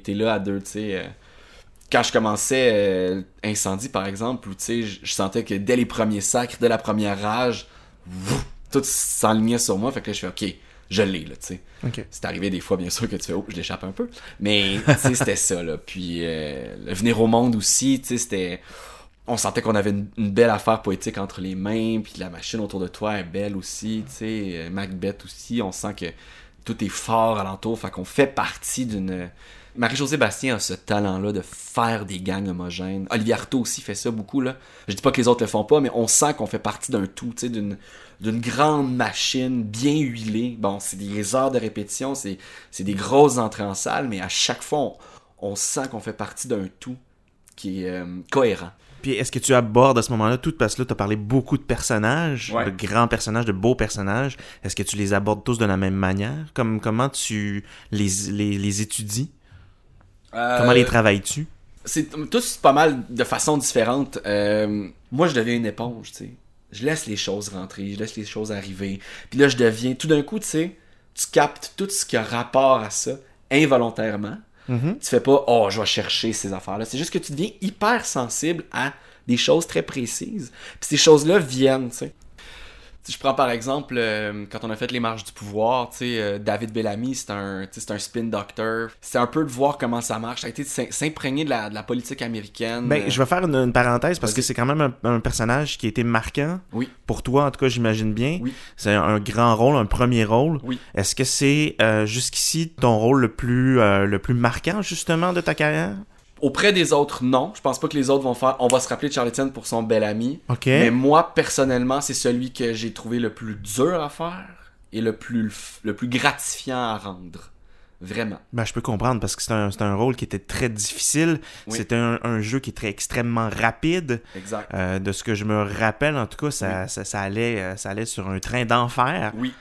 t'es là à deux, tu sais. Euh, quand je commençais euh, Incendie, par exemple, où tu sais, je sentais que dès les premiers sacres, dès la première rage, tout s'enlignait sur moi. Fait que là, je fais OK, je l'ai, là, tu sais. C'est arrivé des fois, bien sûr, que tu fais Oh, je l'échappe un peu. Mais, tu sais, c'était ça, là. Puis, euh, venir au monde aussi, tu sais, c'était. On sentait qu'on avait une, belle affaire poétique entre les mains, puis la machine autour de toi est belle aussi, tu sais. Macbeth aussi, on sent que tout est fort alentour, fait qu'on fait partie d'une Marie-Josée Bastien a ce talent-là de faire des gangs homogènes. Olivier Artaud aussi fait ça beaucoup. Là. Je dis pas que les autres le font pas, mais on sent qu'on fait partie d'un tout, d'une, d'une grande machine bien huilée. Bon, c'est des heures de répétition, c'est, des grosses entrées en salle, mais à chaque fois, on, sent qu'on fait partie d'un tout qui est euh, cohérent. Puis est-ce que tu abordes à ce moment-là tout? Parce que là tu as parlé beaucoup de personnages, de grands personnages, de beaux personnages. Est-ce que tu les abordes tous de la même manière? Comme comment tu les, les, les étudies? Comment les euh, travailles-tu? C'est tous pas mal de façon différente. Euh, moi, je deviens une éponge, tu sais. Je laisse les choses rentrer, je laisse les choses arriver. Puis là, je deviens, tout d'un coup, tu sais, tu captes tout ce qui a rapport à ça involontairement. Mm-hmm. Tu fais pas, oh, je vais chercher ces affaires-là. C'est juste que tu deviens hyper sensible à des choses très précises. Puis ces choses-là viennent, tu sais. Si je prends par exemple, euh, quand on a fait les marches du pouvoir, tu sais, euh, David Bellamy, c'est un, un spin doctor. C'est un peu de voir comment ça marche. Ça a été s'imprégner de la, de la politique américaine. Ben, je vais faire une, une parenthèse parce que c'est quand même un, un personnage qui a été marquant. Oui. Pour toi, en tout cas, j'imagine bien. Oui. C'est un, un grand rôle, un premier rôle. Oui. Est-ce que c'est euh, jusqu'ici ton rôle le plus, le plus marquant, justement, de ta carrière? Auprès des autres, non. Je pense pas que les autres vont faire. On va se rappeler de Charlie Chen pour son bel ami. OK. Mais moi, personnellement, c'est celui que j'ai trouvé le plus dur à faire et le plus, le plus gratifiant à rendre. Vraiment. Ben, je peux comprendre parce que c'est un, un rôle qui était très difficile. Oui. C'était un, un jeu qui très extrêmement rapide. Exact. Euh, de ce que je me rappelle, en tout cas, ça, ça, ça allait, euh, ça allait sur un train d'enfer. Oui.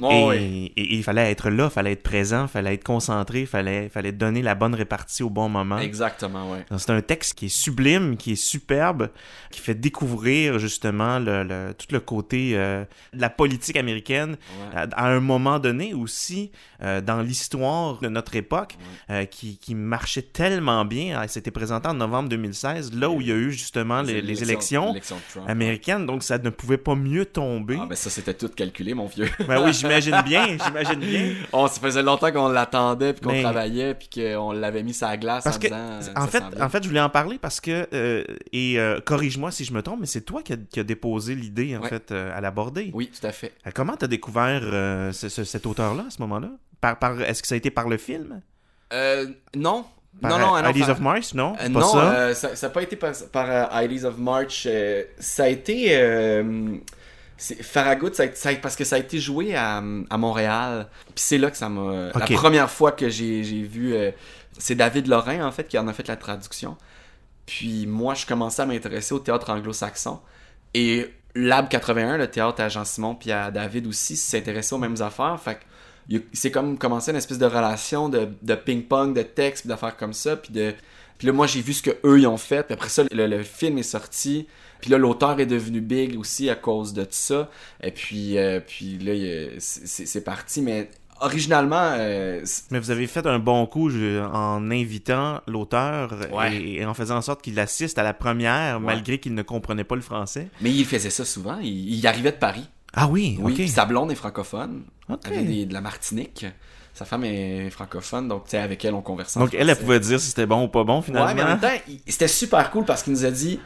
Et, Oh, oui. et- et il fallait être là, fallait être présent, fallait être concentré, fallait, fallait donner la bonne répartie au bon moment. Exactement. Donc, C'est un texte qui est sublime, qui est superbe, qui fait découvrir justement le, le- tout le côté euh, de la politique américaine Ouais. à, à un moment donné aussi euh, dans l'histoire de notre époque euh, qui, qui marchait tellement bien. Ah, C'était présenté en novembre 2016, là où il y a eu justement les, les élections Trump. américaines, donc ça ne pouvait pas mieux tomber. Ah, ben ça, c'était tout calculé, mon vieux. Ben oui, j'imagine bien, j'imagine bien. Oh, ça faisait longtemps qu'on l'attendait, puis qu'on Mais- travaillait, puis qu'on l'avait mis sur la glace Parce en que, disant... en fait, en fait, je voulais en parler parce que, euh, et euh, corrige-moi si je me trompe, mais c'est toi qui as qui déposé l'idée, en Ouais. fait, euh, à l'aborder. Oui, tout à fait. Euh, Comment t'as découvert ce- ce- cet auteur-là à ce moment-là? Par, par, Est-ce que ça a été par le film? Non. Par non, non, non, Ideas of Mars, non? Euh, Pas non, ça? euh, ça n'a pas été par, par Ideas of March. euh, ça a été. C'est- Farragut, ça ça parce que ça a été joué à, à Montréal. Puis c'est là que ça m'a. La première fois que j'ai vu. euh, c'est David Lorrain, en fait, qui en a fait la traduction. Puis moi, je commençais à m'intéresser au théâtre anglo-saxon. Et Lab 81, le théâtre à Jean-Simon, puis à David aussi, s'intéressait aux mêmes affaires. Fait s'est comme commencé une espèce de relation de, de ping-pong, de texte, puis d'affaires comme ça. Puis de. Puis là, moi, j'ai vu ce que eux ils ont fait. Puis après ça, le, le film est sorti. Puis là, l'auteur est devenu big aussi à cause de tout ça. Et puis, euh, puis là, c'est parti. Mais originalement, euh, Mais vous avez fait un bon coup je- en invitant l'auteur Ouais. et, et en faisant en sorte qu'il assiste à la première, Ouais. malgré qu'il ne comprenait pas le français. mais il faisait ça souvent. Il, il arrivait de Paris. Ah oui, Oui, ok. puis sa blonde est francophone. Ok. Elle vient des- de la Martinique. Sa femme est francophone, donc avec elle, on conversait Donc elle, elle pouvait dire si c'était bon ou pas bon finalement. Ouais, mais en même temps, c'était super cool parce qu'il nous a dit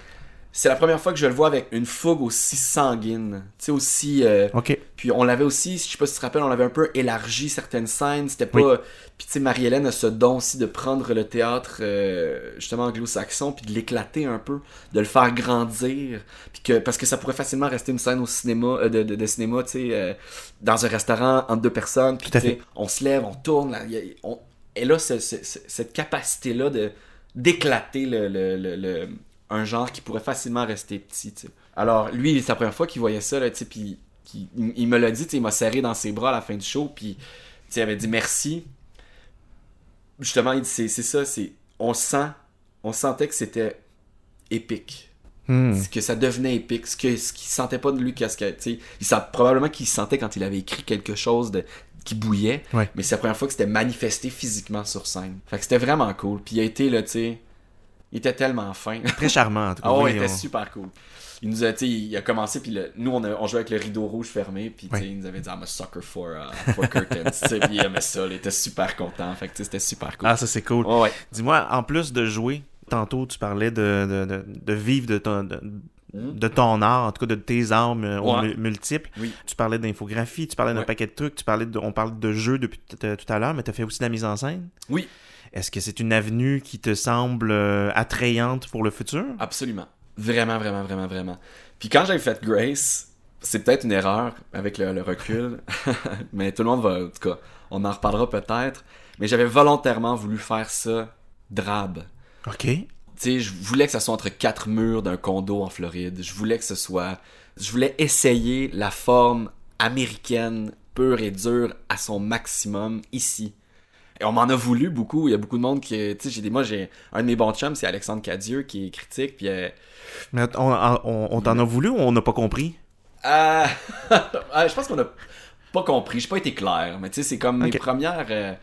c'est la première fois que je le vois avec une fougue aussi sanguine. Tu sais, aussi. euh, Ok. Puis on l'avait aussi, je sais pas si tu te rappelles, on avait un peu élargi certaines scènes. C'était pas. Oui. Puis tu sais, Marie-Hélène a ce don aussi de prendre le théâtre, euh, justement anglo-saxon, puis de l'éclater un peu, de le faire grandir. Puis que, parce que ça pourrait facilement rester une scène au cinéma, euh, de, de, de cinéma, tu sais, euh, dans un restaurant entre deux personnes. Puis tu sais, on se lève, on tourne. Là, y a- on- elle a ce- ce- ce- cette capacité-là de d'éclater le, le- le- le- un genre qui pourrait facilement rester petit. Alors, lui, c'est la première fois qu'il voyait ça, là, puis il, il me l'a dit, il m'a serré dans ses bras à la fin du show, puis il avait dit merci. Justement, il dit, c'est c'est ça, c'est on sent, on sentait que c'était épique, Hmm. que ça devenait épique, ce que ce qu'il sentait pas de lui, qu'est-ce que, tu sais, il sent probablement qu'il sentait quand il avait écrit quelque chose de qui bouillait, Ouais. mais c'est la première fois que c'était manifesté physiquement sur scène. Fait que c'était vraiment cool. Puis il a été là, tu sais, il était tellement fin. Très charmant en tout cas. Ah Oui, il était on- super cool. Il nous a, il a commencé, puis le- nous, on, a- on jouait avec le rideau rouge fermé, puis Ouais. il nous avait dit, I'm a sucker for, uh, for curtains, puis il aimait ça, il était super content, fait c'était super cool. Ah, ça c'est cool. Ouais. Dis-moi, en plus de jouer, tantôt tu parlais de, de, de, de vivre de ton, de, de ton art, en tout cas de tes armes euh, Ouais. multiples. Oui. Tu parlais d'infographie, tu parlais d'un Ouais. paquet de trucs, tu parlais de, on parle de jeux depuis tout à l'heure, mais tu as fait aussi de la mise en scène? Oui. Est-ce que c'est une avenue qui te semble euh, attrayante pour le futur? Absolument. Vraiment, vraiment, vraiment, vraiment. Puis quand j'ai fait Grace, c'est peut-être une erreur avec le, le recul, mais tout le monde va, en tout cas, on en reparlera peut-être, mais j'avais volontairement voulu faire ça drabe. OK. Tu sais, je voulais que ça soit entre quatre murs d'un condo en Floride. Je voulais que ce soit. Je voulais essayer la forme américaine, pure et dure, à son maximum ici. Et on m'en a voulu beaucoup. Il y a beaucoup de monde qui. Tu sais, j'ai des. Moi, j'ai. Un de mes bons chums, c'est Alexandre Cadieux, qui est critique. Puis. euh, Mais on, on- on t'en a voulu ou on n'a pas compris? ah, ah, je pense qu'on a pas compris. J'ai pas été clair. Mais tu sais, c'est comme mes Ok. premières. euh,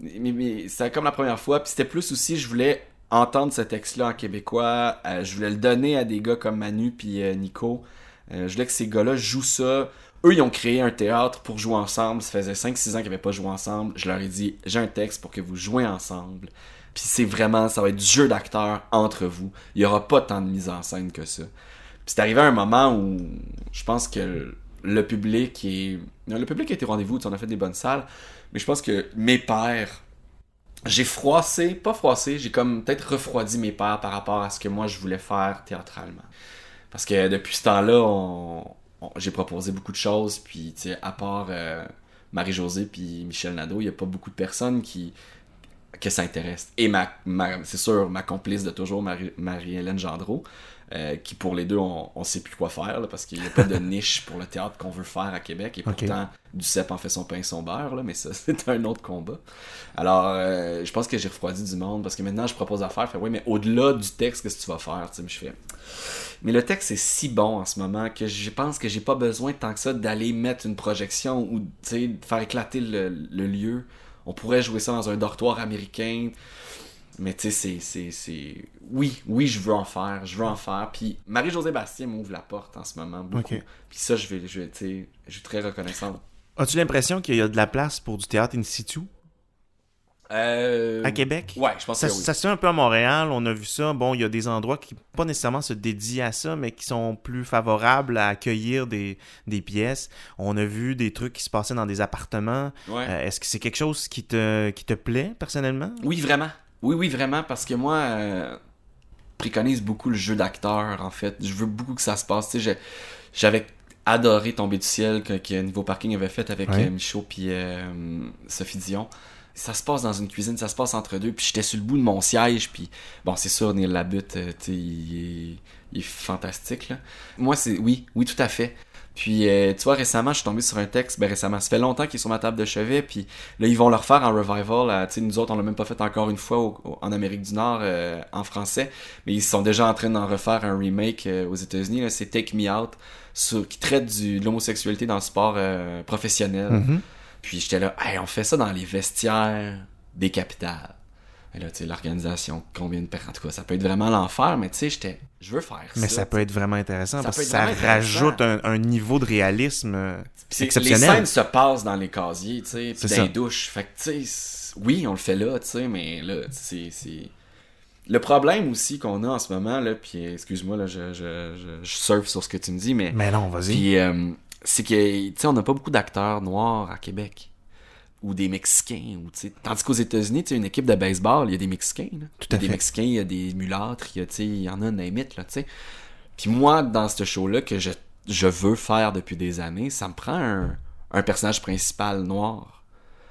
mais, mais c'est comme la première fois. Puis c'était plus aussi, je voulais entendre ce texte-là en québécois. Euh, je voulais le donner à des gars comme Manu puis euh, Nico. Euh, je voulais que ces gars-là jouent ça. Eux, ils ont créé un théâtre pour jouer ensemble. Ça faisait 5-6 ans qu'ils n'avaient pas joué ensemble. Je leur ai dit, j'ai un texte pour que vous jouez ensemble. Puis c'est vraiment, ça va être du jeu d'acteur entre vous. Il n'y aura pas tant de mise en scène que ça. Puis c'est arrivé à un moment où je pense que le public est... Le public a été rendez-vous, on a fait des bonnes salles. Mais je pense que mes pères j'ai froissé, pas froissé, j'ai comme peut-être refroidi mes pères par rapport à ce que moi je voulais faire théâtralement. Parce que depuis ce temps-là, j'ai proposé beaucoup de choses, puis tu sais, à part euh, Marie-Josée puis Michel Nadeau, il n'y a pas beaucoup de personnes qui que ça intéresse. Et ma, c'est sûr, ma complice de toujours, Marie-Hélène Gendreau, euh, qui pour les deux, on, on sait plus quoi faire, parce qu'il n'y a pas de niche pour le théâtre qu'on veut faire à Québec. Et pourtant, du cep en fait son pain et son beurre, là, mais ça, c'est un autre combat. Alors, euh, je pense que j'ai refroidi du monde, parce que maintenant, je propose à faire, fait, oui, mais au-delà du texte, qu'est-ce que tu vas faire? sais je fais... Mais le texte est si bon en ce moment que je pense que j'ai pas besoin tant que ça d'aller mettre une projection ou faire éclater le, le lieu. On pourrait jouer ça dans un dortoir américain. Mais tu sais, c'est, Oui, oui, je veux en faire. Je veux en faire. Puis Marie-Josée Bastien m'ouvre la porte en ce moment. Beaucoup. Puis ça, je vais, je, je suis très reconnaissant. As-tu l'impression qu'il y a de la place pour du théâtre in situ? Euh... À Québec? Ouais, je pense ça, que oui. Ça se fait un peu à Montréal, on a vu ça. Bon, il y a des endroits qui pas nécessairement se dédient à ça, mais qui sont plus favorables à accueillir des, des pièces. On a vu des trucs qui se passaient dans des appartements. Ouais. Euh, est-ce que c'est quelque chose qui te, qui te plaît personnellement? Oui, vraiment. Oui, oui, vraiment, parce que moi, euh, préconise beaucoup le jeu d'acteur, en fait. Je veux beaucoup que ça se passe. Tu sais, j'avais adoré Tomber du ciel que, que Niveau Parking avait fait avec Ouais. euh, Michaud puis Sophie Dion. Ça se passe dans une cuisine, ça se passe entre deux, puis j'étais sur le bout de mon siège, puis bon, c'est sûr, Neil Labutte, euh, il est, il est fantastique, là. Moi, c'est, oui, oui, tout à fait. Puis, euh, tu vois, récemment, je suis tombé sur un texte, ben récemment, ça fait longtemps qu'il est sur ma table de chevet, puis là, ils vont le refaire en revival. tu nous autres, on l'a même pas fait encore une fois en Amérique du Nord, euh, en français, mais ils sont déjà en train d'en refaire un remake euh, aux États-Unis. C'est Take Me Out, qui traite de l'homosexualité dans le sport professionnel. Mhm. Puis j'étais là, hey, on fait ça dans les vestiaires des capitales. Et là, tu sais, l'organisation, combien de personnes. En tout cas, ça peut être vraiment l'enfer, mais tu sais, j'étais, je veux faire ça. Mais ça peut être vraiment intéressant Ça parce que ça rajoute un, un niveau de réalisme euh, exceptionnel. Les scènes se passent dans les casiers, tu sais, puis dans les douches. Fait que, tu sais, oui, on le fait là, tu sais, mais là, c'est. c'est- Le problème aussi qu'on a en ce moment, là, puis excuse-moi, là, je, je, je, je surfe sur ce que tu me dis, mais. Mais non, vas-y. Puis, euh, c'est que, tu sais, on n'a pas beaucoup d'acteurs noirs à Québec. Ou des Mexicains. Ou, tu sais, tandis qu'aux États-Unis, tu sais, une équipe de baseball, il y a des Mexicains. Là. Tout il y à a des. Mexicains, il y a des mulâtres, il y, a, tu sais, il y en a un limite, là, tu sais. Puis moi, dans ce show-là, que je, je veux faire depuis des années, ça me prend un, un personnage principal noir.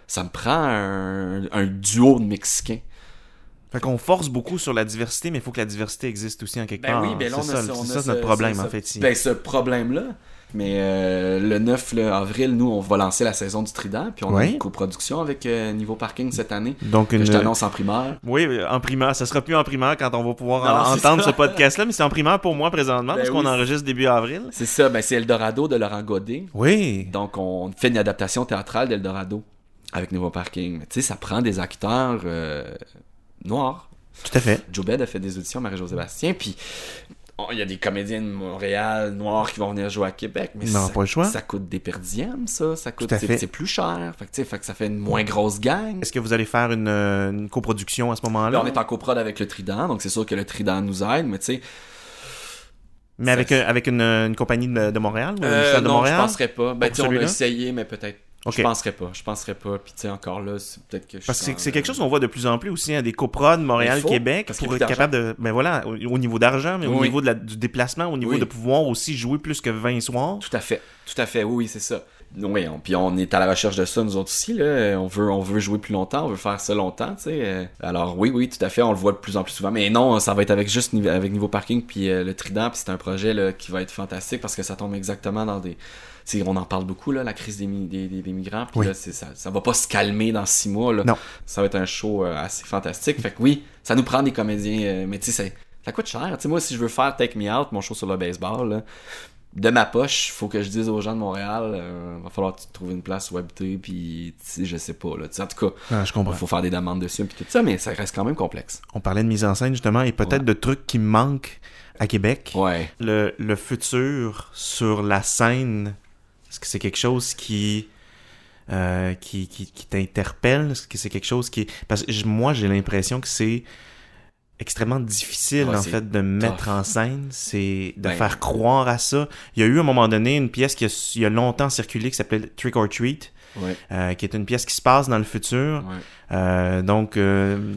Ça me prend un, un duo de Mexicains. Fait qu'on force beaucoup sur la diversité, mais il faut que la diversité existe aussi en quelque part. Ben là, on c'est a ça, on c'est a ça notre ce- problème, ce- en fait. Ben, ce problème-là. Mais euh, le 9 là, avril, nous, on va lancer la saison du Trident. Puis on a une coproduction avec euh, Niveau Parking cette année. Donc, Que une... je t'annonce en primaire. Oui, en primaire. Ça sera plus en primaire quand on va pouvoir Non, entendre ce podcast-là, mais c'est en primaire pour moi présentement, Ben parce qu'on enregistre début avril. C'est ça, ben, c'est Eldorado de Laurent Godet. Oui. Donc, on fait une adaptation théâtrale d'Eldorado avec Niveau Parking. Mais tu sais, ça prend des acteurs euh, noirs. Tout à fait. Joe Bed a fait des auditions, Marie-Josée Bastien, puis il y a des comédiens de Montréal noirs qui vont venir jouer à Québec, mais Non, ça, pas le choix. ça coûte des perdièmes, ça, ça coûte, c'est, plus cher, fait que, fait que ça fait une moins grosse gang. Est-ce que vous allez faire une, euh, une coproduction à ce moment-là? Là, on est en coprod avec le Trident, donc c'est sûr que le Trident nous aide, mais tu sais, Mais avec, un- avec une, une compagnie de, de Montréal? ou une euh, de non, Montréal? je penserais pas. Ben, on celui-là? essayer, mais peut-être. Ok. Je penserais pas, je penserais pas, puis tu sais, encore là, c'est peut-être que je Parce que c'est- quelque chose qu'on voit de plus en plus aussi, hein, des coprods Montréal, faut, Québec, parce qu'il pour être capable de. Ben voilà, au, au niveau d'argent, mais au niveau de la- du déplacement, au niveau Oui. de pouvoir aussi jouer plus que 20 soirs. Tout à fait, tout à fait, oui, oui, c'est ça. Oui, on, puis on est à la recherche de ça, nous autres aussi, là. On veut, on veut jouer plus longtemps, on veut faire ça longtemps, tu sais. Euh, Alors oui, oui, tout à fait, on le voit de plus en plus souvent. Mais non, ça va être avec juste avec Niveau Parking puis euh, le Trident, puis c'est un projet là, qui va être fantastique parce que ça tombe exactement dans des... on en parle beaucoup, là, la crise des, mi- des, des- des migrants, puis Oui. là, ça, ça va pas se calmer dans six mois, là. Non. Ça va être un show euh, assez fantastique. Fait que oui, ça nous prend des comédiens, euh, mais tu sais, ça- ça coûte cher. Tu sais, moi, si je veux faire Take Me Out, mon show sur le baseball, là, de ma poche, faut que je dise aux gens de Montréal, euh, va falloir trouver une place où habiter, puis je sais pas. Là. En tout cas, Ah, je comprends. il faut faire des demandes dessus, puis tout ça, mais ça reste quand même complexe. On parlait de mise en scène justement et peut-être de trucs qui manquent à Québec. Ouais. Le, le futur sur la scène, est-ce que c'est quelque chose qui, euh, qui, qui, qui t'interpelle? Est-ce que c'est quelque chose qui... Parce que moi, j'ai l'impression que c'est extrêmement difficile Ouais, en fait de mettre en scène, c'est de Ben. faire croire à ça. Il y a eu à un moment donné une pièce qui a, il y a longtemps circulé qui s'appelait Trick or Treat, Ouais. euh, qui est une pièce qui se passe dans le futur. Ouais. Euh, donc, euh,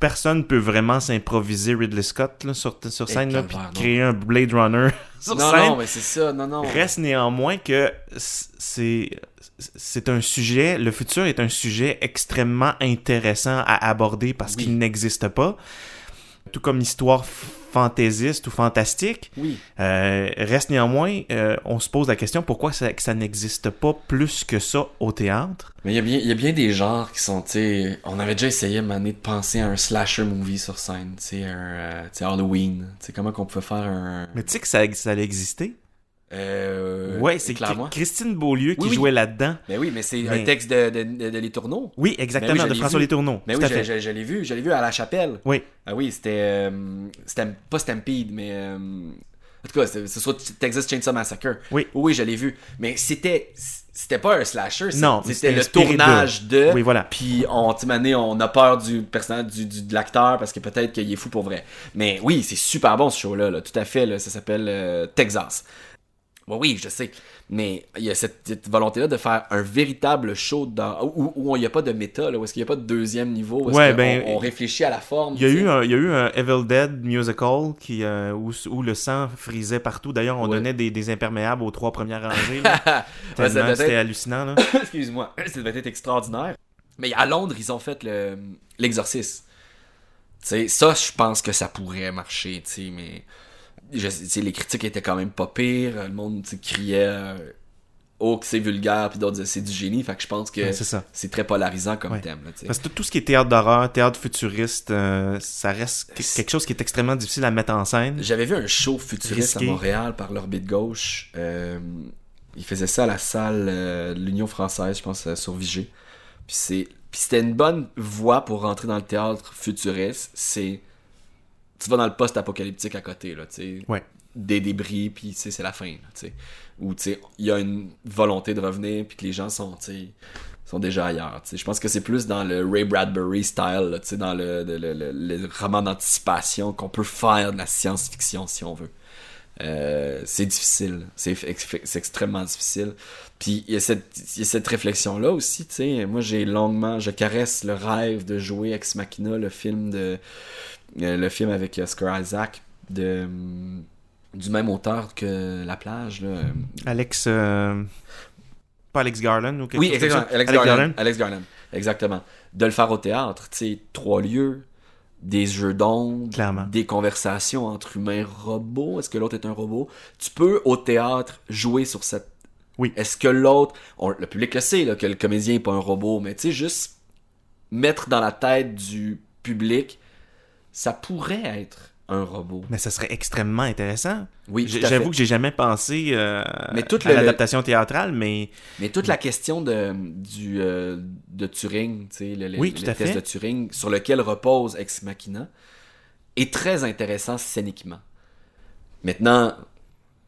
personne peut vraiment s'improviser Ridley Scott là, sur, scène, là, puis créer un Blade Runner sur non, scène. non, mais c'est ça, non, non. Reste néanmoins que c'est c'est un sujet, le futur est un sujet extrêmement intéressant à aborder parce Oui. qu'il n'existe pas. Tout comme histoire fantaisiste ou fantastique, Oui. euh, reste néanmoins, euh, on se pose la question pourquoi ça, que ça n'existe pas plus que ça au théâtre? Mais il y, a bien- y a bien des genres qui sont, tu sais, on avait déjà essayé à un moment donné de penser à un slasher movie sur scène, tu sais, un, euh, tu sais, Halloween, tu sais, comment qu'on pouvait faire un... Mais tu sais que ça, ça allait exister. Euh, ouais, c'est Christine Beaulieu qui Oui, oui. jouait là-dedans. Mais oui, mais c'est Mais- un texte de, de, de, de Les Tourneaux. Oui, exactement, Ben oui, de François vu. Letourneau. Mais oui, je, fait. je- je l'ai vu, je l'ai vu à la chapelle. Oui. Ah oui, c'était... euh, pas Stampede, mais... euh, en tout cas, c'est sur Texas Chainsaw Massacre. Oui. Oui, je l'ai vu. Mais c'était... C'était pas un slasher, c'était le tournage de... Oui, voilà. Puis on, mané, on a peur du personnage, du, du- de l'acteur parce que peut-être qu'il est fou pour vrai. Mais oui, c'est super bon ce show-là, là, tout à fait. là, ça s'appelle euh, Texas. Oui, oui, je sais. Mais il y a cette, cette volonté-là de faire un véritable show dans, où, où il n'y a pas de méta, là, où est-ce qu'il n'y a pas de deuxième niveau, où est-ce Ouais, ben, on, réfléchit à la forme. Il y, a eu un, il y a eu un Evil Dead musical qui, euh, où, où le sang frisait partout. D'ailleurs, on Ouais. donnait des, des imperméables aux trois premières rangées. Ouais, c'était être- hallucinant. Là. Excuse-moi, ça devait être extraordinaire. Mais à Londres, ils ont fait le l'exorcisme. Ça, je pense que ça pourrait marcher, mais je, les critiques étaient quand même pas pires. Le monde criait euh, oh que c'est vulgaire, puis d'autres disaient c'est du génie. Fait que je pense que Ouais, c'est très polarisant comme Ouais. thème. Là. Parce que tout ce qui est théâtre d'horreur, théâtre futuriste, euh, ça reste que- quelque chose qui est extrêmement difficile à mettre en scène. J'avais vu un show futuriste Risqué. à Montréal par l'orbite gauche. Euh, il faisait ça à la salle euh, de l'Union française, je pense, sur Vigée. Puis c'est puis c'était une bonne voie pour rentrer dans le théâtre futuriste. C'est tu vas dans le poste apocalyptique à côté là, tu sais. Ouais. Des débris puis tu sais, c'est la fin tu sais. Où tu sais il y a une volonté de revenir puis que les gens sont tu sais sont déjà ailleurs. tu sais. Je pense que c'est plus dans le Ray Bradbury style, tu sais, dans le, le, le- le- roman d'anticipation qu'on peut faire de la science-fiction si on veut. Euh, c'est difficile, c'est ex- c'est extrêmement difficile. Puis il y a cette, il y a cette réflexion-là aussi, tu sais. Moi, j'ai longuement, je caresse le rêve de jouer Ex Machina, le film de, le film avec Oscar Isaac, de, du même auteur que La Plage, là. Alex. euh, Pas Alex Garland ou quelque Oui, exactement. ça? Alex, Garland. Alex Garland. Exactement. De le faire au théâtre, tu sais, trois lieux, des jeux Clairement. des conversations entre humains robots. Est-ce que l'autre est un robot? Tu peux, au théâtre, jouer sur cette... Oui. Est-ce que l'autre... Le public le sait, là, que le comédien n'est pas un robot, mais tu sais, juste mettre dans la tête du public, ça pourrait être un robot. Mais ça serait extrêmement intéressant. Oui, J'avoue que j'ai jamais pensé euh, Mais tout à l'adaptation théâtrale, mais Mais toute la question de, du, euh, de Turing, tu sais, le, Oui, le test de Turing, sur lequel repose Ex Machina, est très intéressant scéniquement. Maintenant,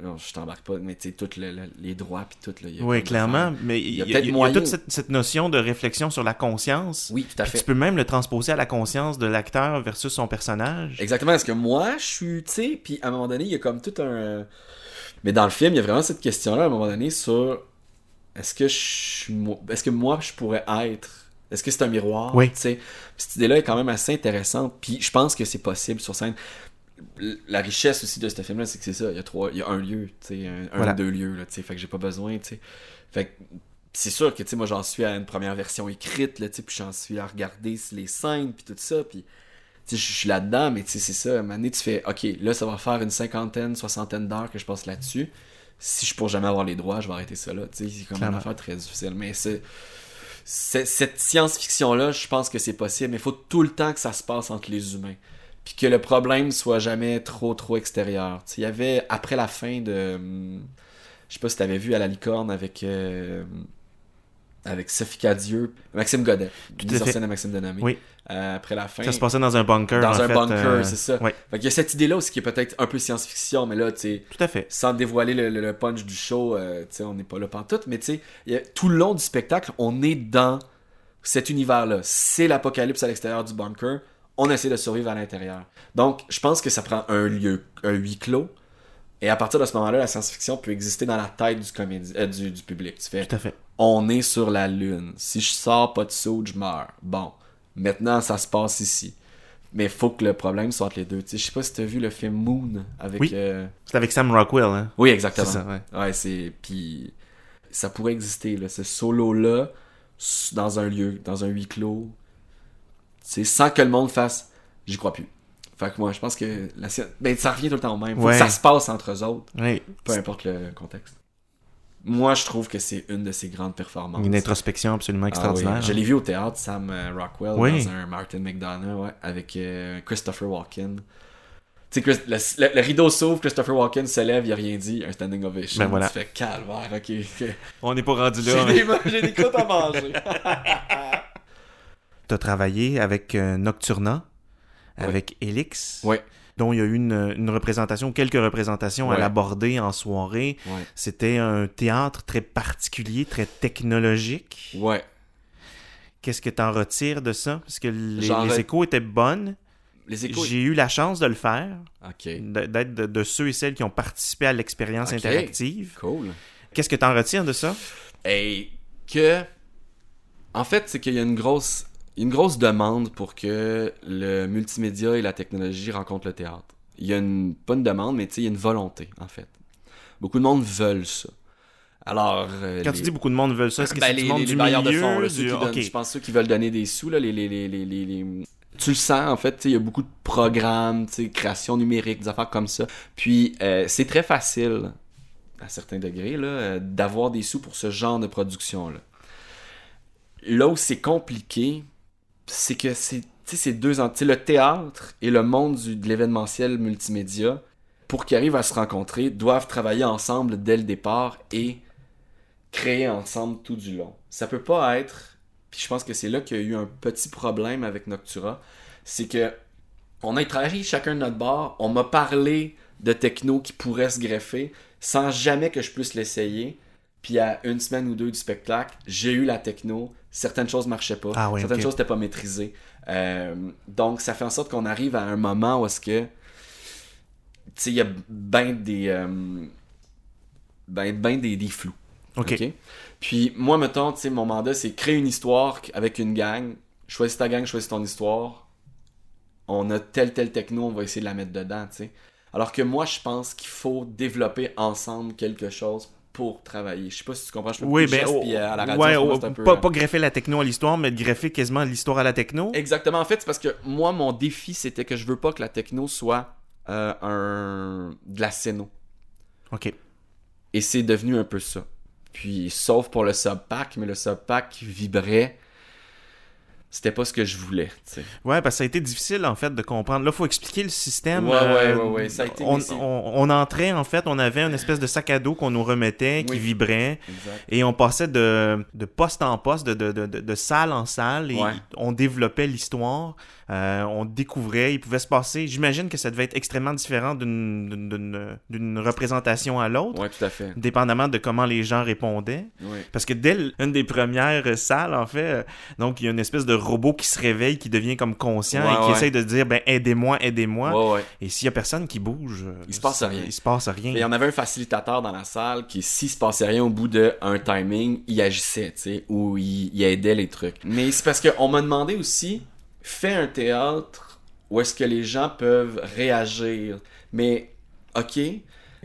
non, je t'embarque pas, mais tu sais, tous les droits puis tout, là, il y a oui, clairement. Mais il y, y a y a toute cette, cette notion de réflexion sur la conscience. Oui, tout à fait. tu peux même le transposer à la conscience de l'acteur versus son personnage. Exactement, parce que moi, je suis, tu sais, puis à un moment donné, il y a comme tout un... Mais dans le film, il y a vraiment cette question-là, à un moment donné, sur... Est-ce que je Est-ce que moi, je pourrais être... Est-ce que c'est un miroir? Oui. Tu sais, cette idée-là est quand même assez intéressante, puis je pense que c'est possible sur scène. La richesse aussi de ce film-là, c'est que c'est ça, il y a trois... Il y a un lieu, tu sais, un, Voilà. ou deux lieux, là, tu sais, fait que j'ai pas besoin, tu sais. Fait que c'est sûr que, tu sais, moi, j'en suis à une première version écrite, là, tu sais, puis j'en suis à regarder les scènes, puis tout ça, puis tu sais, je suis là-dedans, mais tu sais, c'est ça. À un moment donné, tu fais, OK, là, ça va faire une cinquantaine, soixantaine d'heures que je passe là-dessus. Si je pourrais jamais avoir les droits, je vais arrêter ça là. Tu sais, c'est comme une affaire très difficile. Mais c'est- cette science-fiction-là, je pense que c'est possible, mais il faut tout le temps que ça se passe entre les humains. Puis que le problème soit jamais trop, trop extérieur. Il y avait, après la fin de... hum, Je sais pas si t'avais vu à la licorne avec... euh, avec Sophie Cadieux, Maxime Godet, Tout mise à en scène de Maxime Denamé. Oui. Euh, après la fin, Ça se passait dans un bunker. dans en un fait, bunker, euh, c'est ça. ouais. Fait qu'il y a cette idée-là aussi qui est peut-être un peu science-fiction, mais là, tu sais, Tout à fait. sans dévoiler le, le- le punch du show, tu sais, on n'est pas là pantoute, mais tu sais, il tout le long du spectacle, on est dans cet univers-là. C'est l'apocalypse à l'extérieur du bunker. On essaie de survivre à l'intérieur. Donc, je pense que ça prend un lieu, un huis clos. Et à partir de ce moment-là, la science-fiction peut exister dans la tête du, euh, du, du public. Tu fais, Tout à fait. on est sur la Lune. Si je sors pas de saut, je meurs. Bon, maintenant ça se passe ici. Mais faut que le problème soit entre les deux. Tu sais, je sais pas si t'as vu le film Moon avec. Oui. euh, C'est avec Sam Rockwell, hein? Oui, C'est exactement. ça, ouais. Ouais, c'est. Puis ça pourrait exister, là, ce solo-là, dans un lieu, dans un huis clos. C'est sans que le monde fasse. J'y crois plus. Fait que moi, je pense que la ben, ça revient tout le temps au même. Faut Ouais. que ça se passe entre eux autres, peu importe le contexte. Moi, je trouve que c'est une de ses grandes performances. Une introspection absolument Ah extraordinaire. oui. Je l'ai vu au théâtre, Sam euh, Rockwell, Oui. dans un Martin McDonough, ouais, avec euh, Christopher Walken. Tu sais, Chris- le, le- le rideau s'ouvre, Christopher Walken se lève, il a rien dit, un standing ovation. Ben voilà. Tu fais calvaire, ok. On n'est pas rendu J'ai là. des, j'ai des croûtes à manger. Tu as travaillé avec euh, Nocturna, avec Elix, Ouais. dont il y a eu une, une représentation, quelques représentations à l'aborder en soirée. Ouais. C'était un théâtre très particulier, très technologique. Ouais. Qu'est-ce que tu en retires de ça? Parce que les, échos étaient bonnes. Les échos. J'ai eu la chance de le faire, Ok. de- d'être de, de ceux et celles qui ont participé à l'expérience interactive. Cool. Qu'est-ce que tu en retires de ça? Et que. En fait, c'est qu'il y a une grosse. Une grosse demande pour que le multimédia et la technologie rencontrent le théâtre. Il y a une. Pas une demande, mais tu sais, il y a une volonté, en fait. Beaucoup de monde veulent ça. Alors. euh, Quand les- tu dis beaucoup de monde veulent ça, est-ce que Ben, c'est les, du monde les- du les bailleurs milieu? de fonds, là, du- ceux qui donnent- ok. je pense ceux qui veulent donner des sous, là, les, les, les, les, les- les- tu le sens, en fait, tu sais, il y a beaucoup de programmes, tu sais, création numérique, des affaires comme ça. Puis, euh, c'est très facile, à certains degrés, là, euh, d'avoir des sous pour ce genre de production-là. Là où c'est compliqué, c'est que c'est, c'est deux, le théâtre et le monde du- de l'événementiel multimédia, pour qu'ils arrivent à se rencontrer, doivent travailler ensemble dès le départ et créer ensemble tout du long. Ça peut pas être, puis je pense que c'est là qu'il y a eu un petit problème avec Noctura, c'est que on a travaillé chacun de notre bord, on m'a parlé de techno qui pourrait se greffer sans jamais que je puisse l'essayer. Puis à une semaine ou deux du spectacle, j'ai eu la techno, certaines choses marchaient pas, Ah oui, certaines choses n'étaient pas maîtrisées. Euh, donc ça fait en sorte qu'on arrive à un moment où est-ce que tu sais, il y a ben des euh, ben, ben des, des flous. Ok? Puis moi, mettons, tu sais, mon mandat, c'est créer une histoire avec une gang. Choisis ta gang, choisis ton histoire. On a telle, telle techno, on va essayer de la mettre dedans, tu sais. Alors que moi, je pense qu'il faut développer ensemble quelque chose pour travailler. Je sais pas si tu comprends. Je fais Oui, ben, oh, puis, euh, à la radio, ouais, oh, un peu, pas, euh, pas greffer la techno à l'histoire, mais greffer quasiment l'histoire à la techno. Exactement. En fait, c'est parce que moi, mon défi, c'était que je veux pas que la techno soit euh, un... de la scéno. Ok. Et c'est devenu un peu ça. Puis, sauf pour le subpack, mais le subpack vibrait. C'était pas ce que je voulais, tu sais. Ouais, parce que ça a été difficile en fait de comprendre. Là, faut expliquer le système. Ouais, euh, ouais, ouais, ouais, ça a été- on, on- on entrait en fait, on avait une espèce de sac à dos qu'on nous remettait qui Oui. vibrait. Exact. Et on passait de, de poste en poste, de, de, de, de- salle en salle, et Ouais. on développait l'histoire, euh, on découvrait, il pouvait se passer, j'imagine que ça devait être extrêmement différent d'une- représentation à l'autre, Ouais, tout à fait. dépendamment de comment les gens répondaient. Ouais. Parce que dès une des premières euh, salles, en fait, euh, donc il y a une espèce de robot qui se réveille, qui devient comme conscient Ouais, et qui ouais. essaye de dire, ben aidez-moi, aidez-moi. Ouais. Et s'il y a personne qui bouge, euh, Il se passe rien. Il se passe rien. Et il y en avait un facilitateur dans la salle qui, s'il se passait rien au bout d'un timing, il agissait, tu sais, ou il, il aidait les trucs. Mais c'est parce qu'on m'a demandé aussi, fais un théâtre où est-ce que les gens peuvent réagir. Mais, ok,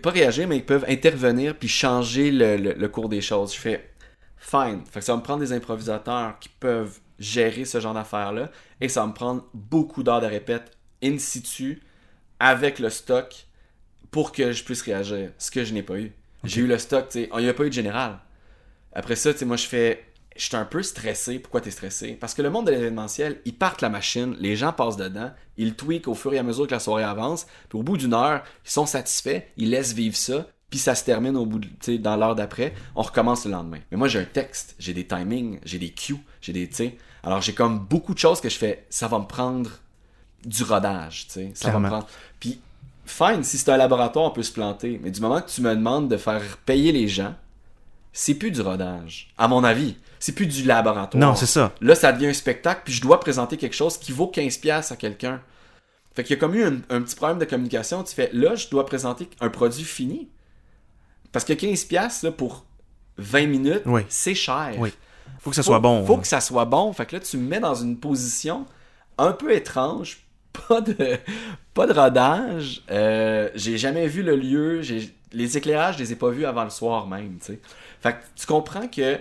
pas réagir, mais ils peuvent intervenir puis changer le, le- le cours des choses. Je fais, fine. Fait que ça va me prendre des improvisateurs qui peuvent gérer ce genre d'affaires-là. Et ça va me prendre beaucoup d'heures de répète in situ avec le stock pour que je puisse réagir. Ce que je n'ai pas eu. J'ai eu le stock, tu sais. Il n'y a pas eu de général. Après ça, tu sais, moi, je fais. j'étais un peu stressé. Pourquoi t'es stressé? Parce que le monde de l'événementiel, ils partent la machine, les gens passent dedans, ils tweakent au fur et à mesure que la soirée avance, puis au bout d'une heure, ils sont satisfaits, ils laissent vivre ça, puis ça se termine au bout de, tu sais, dans l'heure d'après, on recommence le lendemain. Mais moi, j'ai un texte, j'ai des timings, j'ai des cues, j'ai des, tu sais, alors j'ai comme beaucoup de choses que je fais, ça va me prendre du rodage, tu sais, ça va me prendre. Puis, fine, si c'est un laboratoire, on peut se planter, mais du moment que tu me demandes de faire payer les gens, c'est plus du rodage, à mon avis. C'est plus du laboratoire. Non, c'est ça. Là, ça devient un spectacle, puis je dois présenter quelque chose qui vaut 15$ à quelqu'un. Fait qu'il y a comme eu un, un petit problème de communication. Tu fais, là, je dois présenter un produit fini. Parce que 15$ là, pour 20 minutes, Oui. c'est cher. Oui. Faut que ça soit bon. Faut que ça soit bon. Fait que là, tu me mets dans une position un peu étrange. Pas de, pas de rodage. Euh, j'ai jamais vu le lieu. J'ai, les éclairages, je les ai pas vus avant le soir même. Fait que tu comprends que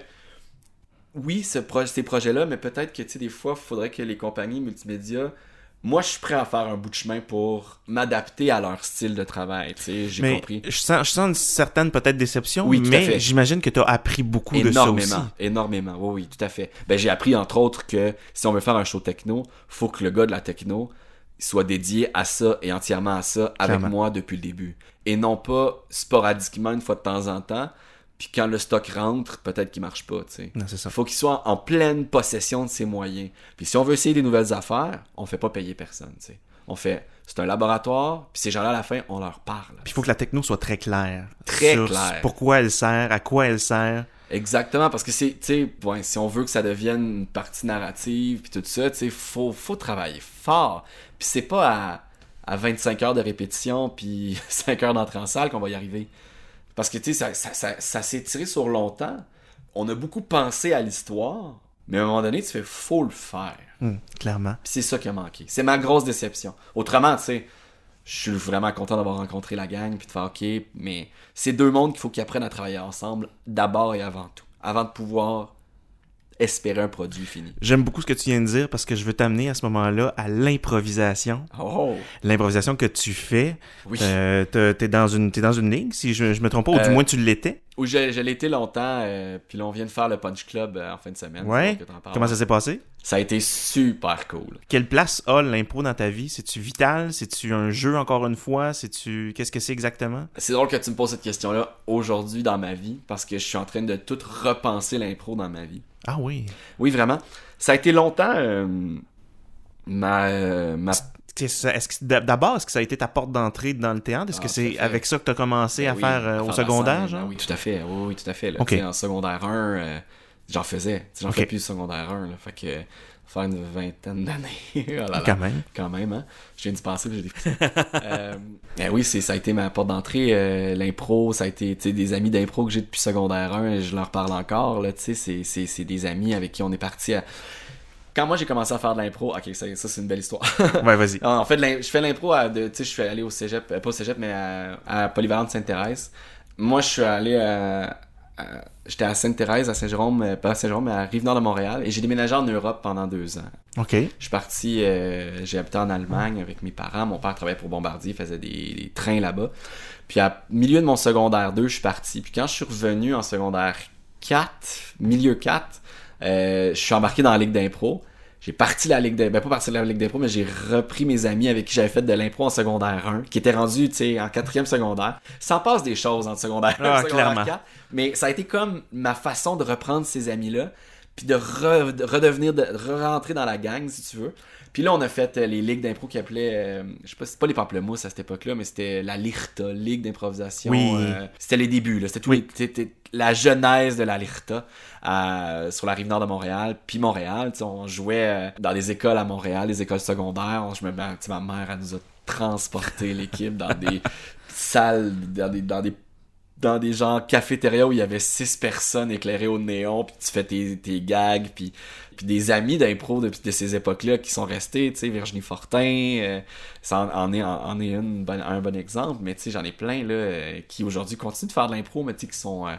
oui, ce pro- ces projets-là, mais peut-être que des fois, il faudrait que les compagnies multimédia. Moi, je suis prêt à faire un bout de chemin pour m'adapter à leur style de travail. tu sais, J'ai compris. je sens, je sens une certaine peut-être déception, Oui, mais j'imagine que tu as appris beaucoup de ça aussi. Énormément, énormément, oui, oui, tout à fait. Ben, j'ai appris entre autres que si on veut faire un show techno, faut que le gars de la techno soit dédié à ça et entièrement à ça avec Clairement. moi depuis le début. Et non pas sporadiquement une fois de temps en temps, puis quand le stock rentre, peut-être qu'il marche pas, tu sais. Non, ça. Faut qu'il soit en pleine possession de ses moyens. Puis si on veut essayer des nouvelles affaires, on fait pas payer personne, tu sais. On fait, c'est un laboratoire, puis ces gens-là, à la fin, on leur parle. Puis il faut que la techno soit très claire. Très sur claire. Pourquoi elle sert, à quoi elle sert. Exactement, parce que c'est, tu ouais, si on veut que ça devienne une partie narrative, puis tout ça, tu sais, faut, faut travailler fort. Puis c'est pas à, à 25 heures de répétition, puis 5 heures d'entrée en salle qu'on va y arriver. Parce que, tu sais, ça, ça, ça, ça s'est tiré sur longtemps. On a beaucoup pensé à l'histoire, mais à un moment donné, tu fais, faut le faire. Hum, clairement. C'est ça qui a manqué. C'est ma grosse déception. Autrement, tu sais, je suis vraiment content d'avoir rencontré la gang puis de faire OK, mais c'est deux mondes qu'il faut qu'ils apprennent à travailler ensemble d'abord et avant tout, avant de pouvoir espérer un produit fini. J'aime beaucoup ce que tu viens de dire parce que je veux t'amener à ce moment-là à l'improvisation. Oh, L'improvisation que tu fais. oui. Euh, t'es- dans une t'es dans une ligue, si je, je me trompe pas, ou du Euh, moins tu l'étais? Où je, je l'ai été longtemps, euh, puis là on vient de faire le Punch Club euh, en fin de semaine. Ouais. Comment ça s'est passé? Ça a été super cool. Quelle place a l'impro dans ta vie? C'est-tu vital? C'est-tu un jeu encore une fois? C'est-tu qu'est-ce que c'est exactement? C'est drôle que tu me poses cette question-là aujourd'hui dans ma vie, parce que je suis en train de tout repenser l'impro dans ma vie. Ah oui. Oui, vraiment. Ça a été longtemps euh, ma, ma. Est-ce que d'abord est-ce que ça a été ta porte d'entrée dans le théâtre? Est-ce Ah, que tout c'est avec ça que tu as commencé Ben à oui, faire euh, au secondaire, scène, genre? ben oui, tout à fait. Oui, oui, tout à fait. Là. En secondaire 1, euh, j'en faisais. J'en fais plus secondaire 1. Là. Fait que faire une vingtaine d'années. oh là là. Quand même. Quand même, hein. Je viens d'y penser, j'ai des euh, ben oui, c'est, ça a été ma porte d'entrée. euh, l'impro, ça a été des amis d'impro que j'ai depuis secondaire 1 et je leur parle encore. Là, tu sais, c'est, c'est, c'est des amis avec qui on est parti à... Quand moi j'ai commencé à faire de l'impro, ok, ça, ça c'est une belle histoire. Ouais, vas-y. En fait, je fais l'impro tu sais, je suis allé au cégep, euh, pas au cégep, mais à, à Polyvalente Sainte-Thérèse. Moi, je suis allé à, à- j'étais à Sainte-Thérèse, à Saint-Jérôme, euh, pas à Saint-Jérôme, mais à Rive-Nord de Montréal, et j'ai déménagé en Europe pendant deux ans. OK. Je suis parti, euh, j'ai habité en Allemagne avec mes parents. Mon père travaillait pour Bombardier, il faisait des, des trains là-bas. Puis à milieu de mon secondaire 2, je suis parti. Puis quand je suis revenu en secondaire 4, milieu 4, euh, je suis embarqué dans la ligue d'impro. J'ai parti la ligue d'impro, ben pas parti la ligue d'impro, mais j'ai repris mes amis avec qui j'avais fait de l'impro en secondaire 1, qui étaient rendus, tu sais, en quatrième secondaire. Ça en passe des choses en secondaire 1 Ah, secondaire clairement. 4, mais ça a été comme ma façon de reprendre ces amis-là, puis de, re- de redevenir, de re-rentrer dans la gang, si tu veux. Puis là, on a fait euh, les ligues d'impro qui appelaient, euh, je sais pas, c'est pas les pamplemousses à cette époque-là, mais c'était la LIRTA, Ligue d'improvisation. Oui. euh, c'était les débuts, là. C'était tout Oui. les- c'était la genèse de la LIRTA euh, sur la rive nord de Montréal, puis Montréal. tu sais, On jouait dans des écoles à Montréal, des écoles secondaires. On- Je me, sais, ma mère, elle nous a transporté l'équipe dans des salles, dans des, dans des dans des genres cafétéria où il y avait six personnes éclairées au néon, puis tu fais tes, tes gags, puis, puis des amis d'impro de, de ces époques-là qui sont restés, tu sais, Virginie Fortin, euh, ça en, en est, en, en est une un bon exemple, mais tu sais, j'en ai plein, là, euh, qui aujourd'hui continuent de faire de l'impro, mais tu sais, qui sont... euh,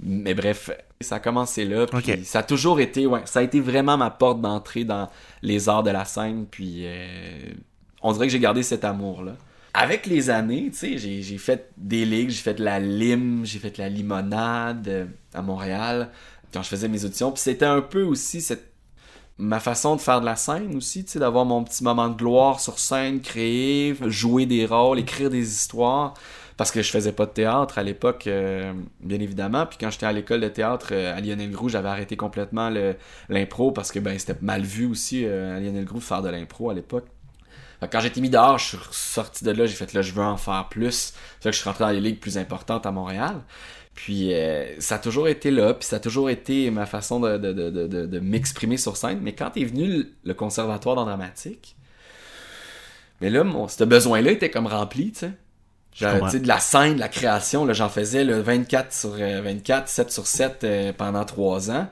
mais bref, ça a commencé là, puis ça a toujours été, ouais, ça a été vraiment ma porte d'entrée dans les arts de la scène, puis on dirait que j'ai gardé cet amour-là. Avec les années, tu sais, j'ai, fait des ligues, j'ai fait de la lime, j'ai fait de la limonade euh, à Montréal. quand je faisais mes auditions. Puis c'était un peu aussi cette ma façon de faire de la scène aussi, tu sais, d'avoir mon petit moment de gloire sur scène, créer, jouer des rôles, écrire des histoires. Parce que je faisais pas de théâtre à l'époque, euh, bien évidemment. Puis quand j'étais à l'école de théâtre euh, à Lionel Groux, j'avais arrêté complètement l'impro parce que ben c'était mal vu aussi euh, à Lionel Groux de faire de l'impro à l'époque. Quand été mis dehors, je suis sorti de là, j'ai fait là, je veux en faire plus. C'est que je suis rentré dans les ligues plus importantes à Montréal. Puis ça a toujours été là, puis ça a toujours été ma façon de, de, de, de m'exprimer sur scène. Mais quand est venu le, conservatoire dans dramatique, mais là, mon, ce besoin-là était comme rempli, tu sais. de la scène, de la création, j'en faisais le 24 sur 24, 7 sur 7 euh, pendant 3 ans.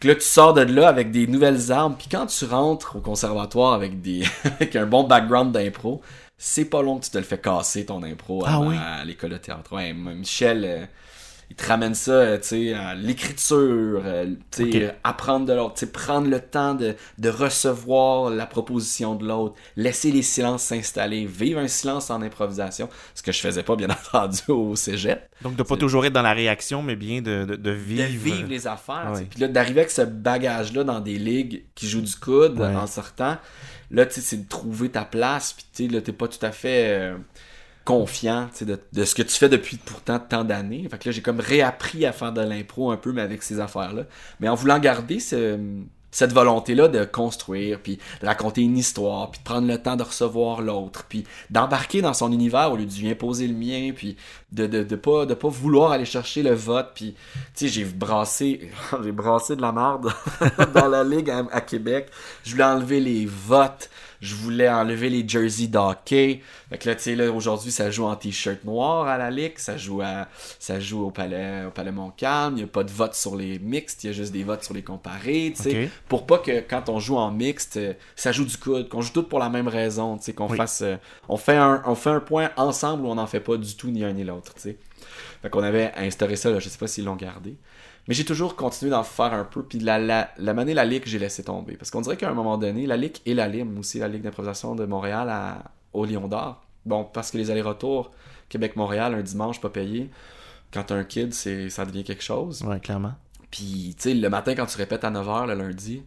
Fait là, tu sors de là avec des nouvelles armes. Puis quand tu rentres au conservatoire avec, des avec un bon background d'impro, c'est pas long que tu te le fais casser ton impro ah à, l'école de théâtre. Ouais, Michel, euh, il te ramène ça, euh, tu sais, à l'écriture, euh, tu sais, apprendre de l'autre, tu sais, prendre le temps de, de recevoir la proposition de l'autre, laisser les silences s'installer, vivre un silence en improvisation, ce que je faisais pas, bien entendu, au cégep. Donc, de pas toujours être dans la réaction, mais bien de, de, vivre... De vivre les affaires, Puis là, d'arriver avec ce bagage-là dans des ligues qui jouent du coude en sortant, là, tu sais, c'est de trouver ta place, puis tu sais, là, t'es pas tout à fait... Euh, confiant de, ce que tu fais depuis pourtant tant d'années. Fait que là, j'ai comme réappris à faire de l'impro un peu, mais avec ces affaires-là. Mais en voulant garder cette volonté-là de construire, puis de raconter une histoire, puis de prendre le temps de recevoir l'autre, puis d'embarquer dans son univers au lieu de lui imposer le mien, puis de, de, de, pas, de vouloir aller chercher le vote, puis tu sais, j'ai brassé, j'ai brassé de la merde dans la ligue à, Québec. Je voulais enlever les votes je voulais enlever les jerseys d'hockey. Fait que là, tu sais, là, aujourd'hui, ça joue en t-shirt noir à la Ligue, ça joue à, ça joue au Palais, au Palais Montcalm, il n'y a pas de vote sur les mixtes, il y a juste des votes sur les comparés, tu sais. Pour pas que quand on joue en mixte, ça joue du coude, qu'on joue tout pour la même raison, tu sais, qu'on fasse, euh, on fait un, on fait un point ensemble où on n'en fait pas du tout ni un ni l'autre, tu sais. Fait qu'on avait instauré ça, là, je sais pas s'ils l'ont gardé. Mais j'ai toujours continué d'en faire un peu. Puis la, la, la manée, la Ligue, j'ai laissé tomber. Parce qu'on dirait qu'à un moment donné, la Ligue et la LIM, aussi la Ligue d'improvisation de Montréal à, au Lion d'Or. Bon, parce que les allers-retours Québec-Montréal, un dimanche pas payé, quand t'as un kid, ça devient quelque chose. Ouais, clairement. Puis, tu sais, le matin, quand tu répètes à 9h le lundi,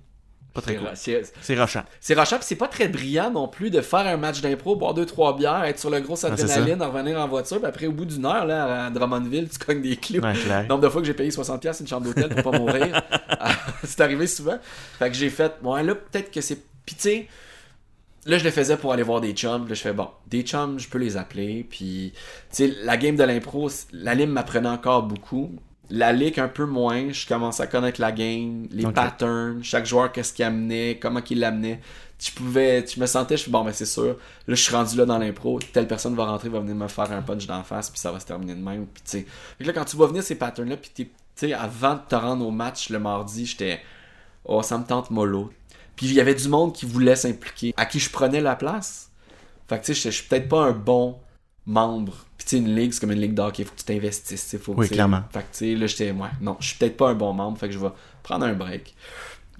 pas très C'est rochant. C'est rochant, puis c'est pas très brillant non plus de faire un match d'impro, boire deux trois bières, être sur le gros adrénaline, revenir en voiture, puis après au bout d'une heure là à Drummondville, tu cognes des clous. Ouais, Nombre de fois que j'ai payé 60 une chambre d'hôtel pour pas mourir. c'est arrivé souvent. Fait que j'ai fait bon là peut-être que c'est puis tu sais là je le faisais pour aller voir des chums, là je fais bon, des chums, je peux les appeler puis tu sais la game de l'impro, la lime m'apprenait encore beaucoup la ligue un peu moins, je commence à connaître la game, les patterns, chaque joueur qu'est-ce qu'il amenait, comment qu'il l'amenait. Tu pouvais, tu me sentais, je suis bon, mais c'est sûr, là je suis rendu là dans l'impro, telle personne va rentrer, va venir me faire un punch d'en face, puis ça va se terminer de même, puis tu sais. là quand tu vas venir ces patterns là, puis tu sais, avant de te rendre au match le mardi, j'étais, oh ça me tente mollo. Puis il y avait du monde qui voulait s'impliquer, à qui je prenais la place. Fait que tu sais, je suis peut-être pas un bon membre. Puis tu sais, une ligue, c'est comme une ligue d'hockey, il faut que tu t'investisses. Faut, oui, clairement. Fait que tu sais, là, j'étais, ouais, non, je suis peut-être pas un bon membre, fait que je vais prendre un break.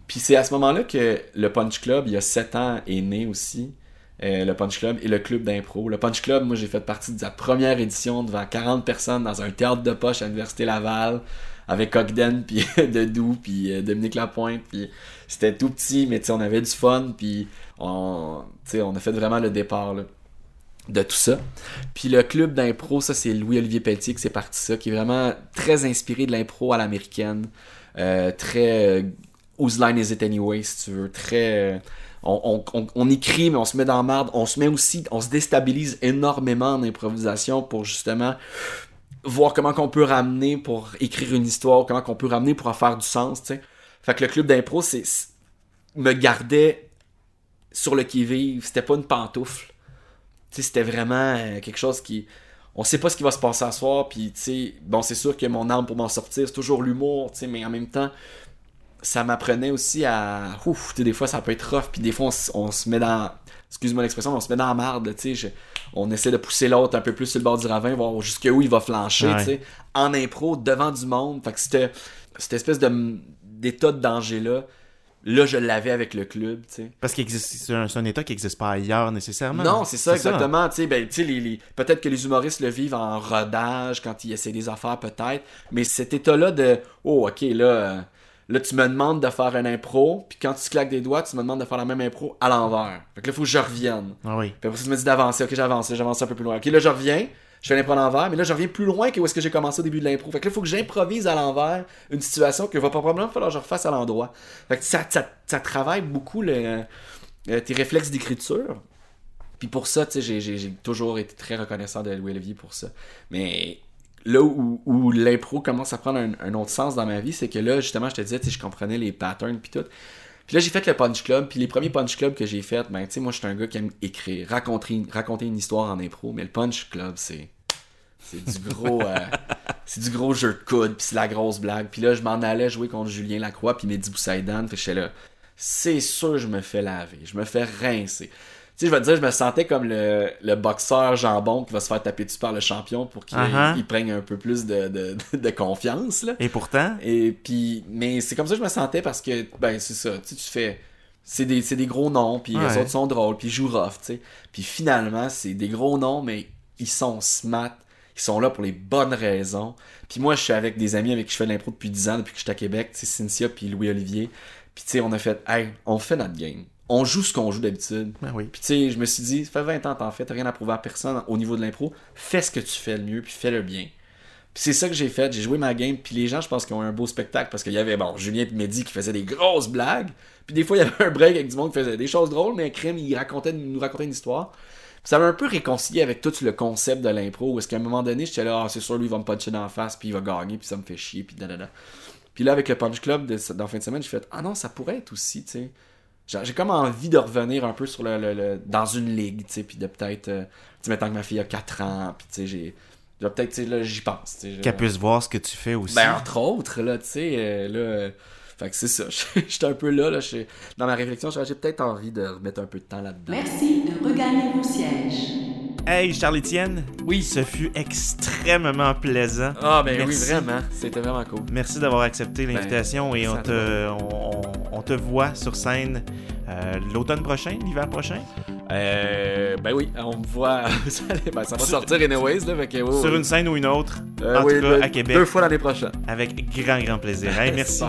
Puis c'est à ce moment-là que le Punch Club, il y a 7 ans, est né aussi. Euh, le Punch Club et le club d'impro. Le Punch Club, moi j'ai fait partie de la première édition devant 40 personnes dans un théâtre de poche à l'Université Laval avec Ogden puis Dedou puis euh, Dominique Lapointe puis c'était tout petit mais on avait du fun puis on, on a fait vraiment le départ là de tout ça. Puis le club d'impro, ça c'est Louis-Olivier Pelletier qui c'est parti ça, qui est vraiment très inspiré de l'impro à l'américaine. Euh, très euh, Whose Line Is It Anyway, si tu veux. Très. Euh, on, on, écrit, mais on se met dans la. On se met aussi, on se déstabilise énormément en improvisation pour justement voir comment qu'on peut ramener pour écrire une histoire, comment qu'on peut ramener pour en faire du sens, tu. Fait que le club d'impro, c'est me gardait sur le qui-vive. C'était pas une pantoufle c'était vraiment euh, quelque chose qui. On sait pas ce qui va se passer à soir, puis tu sais, bon, c'est sûr que mon arme pour m'en sortir, c'est toujours l'humour, tu sais, mais en même temps, ça m'apprenait aussi à. Ouf, des fois ça peut être rough, puis des fois on, se met dans. Excuse-moi l'expression, on se met dans la marde, tu sais. On essaie de pousser l'autre un peu plus sur le bord du ravin, voir jusqu'où il va flancher, tu sais. En impro, devant du monde. Fait que cette, cette espèce d'état de danger-là, Là, je l'avais avec le club, tu sais. Parce que c'est un, état qui n'existe pas ailleurs nécessairement. Non, c'est ça, exactement. Tu sais, ben, les, peut-être que les humoristes le vivent en rodage, quand ils essaient des affaires, peut-être. Mais cet état-là de, oh, ok, là, Là, tu me demandes de faire un impro, puis quand tu claques des doigts, tu me demandes de faire la même impro à l'envers. Fait que là, il faut que je revienne. Ah oui. Puis après, ça, tu me dis d'avancer. Ok, j'avance, j'avance un peu plus loin. Ok, là, je reviens. Je fais l'impro à l'envers, mais là, je reviens plus loin que où est-ce que j'ai commencé au début de l'impro. Fait que là, il faut que j'improvise à l'envers une situation que va probablement falloir que je refasse à l'endroit. Fait que ça, ça, travaille beaucoup le, euh, tes réflexes d'écriture. Puis pour ça, tu sais, j'ai- toujours été très reconnaissant de Louis Olivier pour ça. Mais là où, où l'impro commence à prendre un, autre sens dans ma vie, c'est que là, justement, je te disais, tu je comprenais les patterns puis tout. Puis là, j'ai fait le Punch Club, puis les premiers Punch Club que j'ai fait, ben, tu sais, moi, je suis un gars qui aime écrire, raconter, raconter une histoire en impro, mais le Punch Club, c'est. C'est du gros. euh, c'est du gros jeu de coude, puis c'est la grosse blague. Puis là, je m'en allais jouer contre Julien Lacroix, puis Mehdi Boussaïdan, fait que j'étais là. C'est sûr, je me fais laver, je me fais rincer. Tu sais, je vais te dire, je me sentais comme le, le boxeur jambon qui va se faire taper dessus par le champion pour qu'il il prenne un peu plus de, de, de confiance, là. Et pourtant, Et puis, mais c'est comme ça que je me sentais parce que, ben, c'est ça, tu tu fais. C'est des, c'est des gros noms, puis Ouais. les autres sont drôles, puis ils jouent rough, tu sais. Puis finalement, c'est des gros noms, mais ils sont smart, ils sont là pour les bonnes raisons. Puis moi, je suis avec des amis avec qui je fais de l'impro depuis 10 ans, depuis que je suis à Québec, tu sais, Cynthia puis Louis-Olivier. Puis tu sais, on a fait, hey, on fait notre game. On joue ce qu'on joue d'habitude. ben oui. Puis tu sais, je me suis dit, ça fait 20 ans que t'en fais, t'as rien à prouver à personne au niveau de l'impro. Fais ce que tu fais le mieux, puis fais-le bien. Puis c'est ça que j'ai fait, j'ai joué ma game, puis les gens, je pense qu'ils ont eu un beau spectacle parce qu'il y avait, bon, Julien et Mehdi qui faisaient des grosses blagues, puis des fois, il y avait un break avec du monde qui faisait des choses drôles, mais Crème, il racontait, nous racontait une histoire. Puis ça m'a un peu réconcilié avec tout le concept de l'impro, où est-ce qu'à un moment donné, j'étais là, ah, c'est sûr, lui, il va me puncher dans la face, puis il va gagner, puis ça me fait chier, puis da Puis là, avec le Punch Club de, dans la fin de semaine, j'ai fait, ah non, ça pourrait être aussi, tu sais. J'ai comme envie de revenir un peu sur le, le- le- dans une ligue, tu sais, puis de peut-être, euh, tu sais, maintenant que ma fille a 4 ans, puis tu sais, j'ai, je vais peut-être, tu sais, là, j'y pense, tu sais. je- Qu'elle puisse voir ce que tu fais aussi. ben, entre autres, là, tu sais, euh, là, euh, fait que c'est ça, j'étais un peu là, là, dans ma réflexion, j'ai j'ai peut-être envie de remettre un peu de temps là-dedans. Merci de regagner vos sièges. Hey, Charles-Étienne. Oui. Ce fut extrêmement plaisant. Ah, ben Merci. oui, vraiment, c'était vraiment cool. Merci d'avoir accepté l'invitation et on te, on, te voit sur scène euh, l'automne prochain, l'hiver prochain, Euh, ben oui, on me voit, ça, ben, ça va sortir anyways, là, que, sur oui. une scène ou une autre, Euh, en oui, tout cas deux- à Québec, Deux fois l'année prochaine. avec grand, grand plaisir. Hey, merci.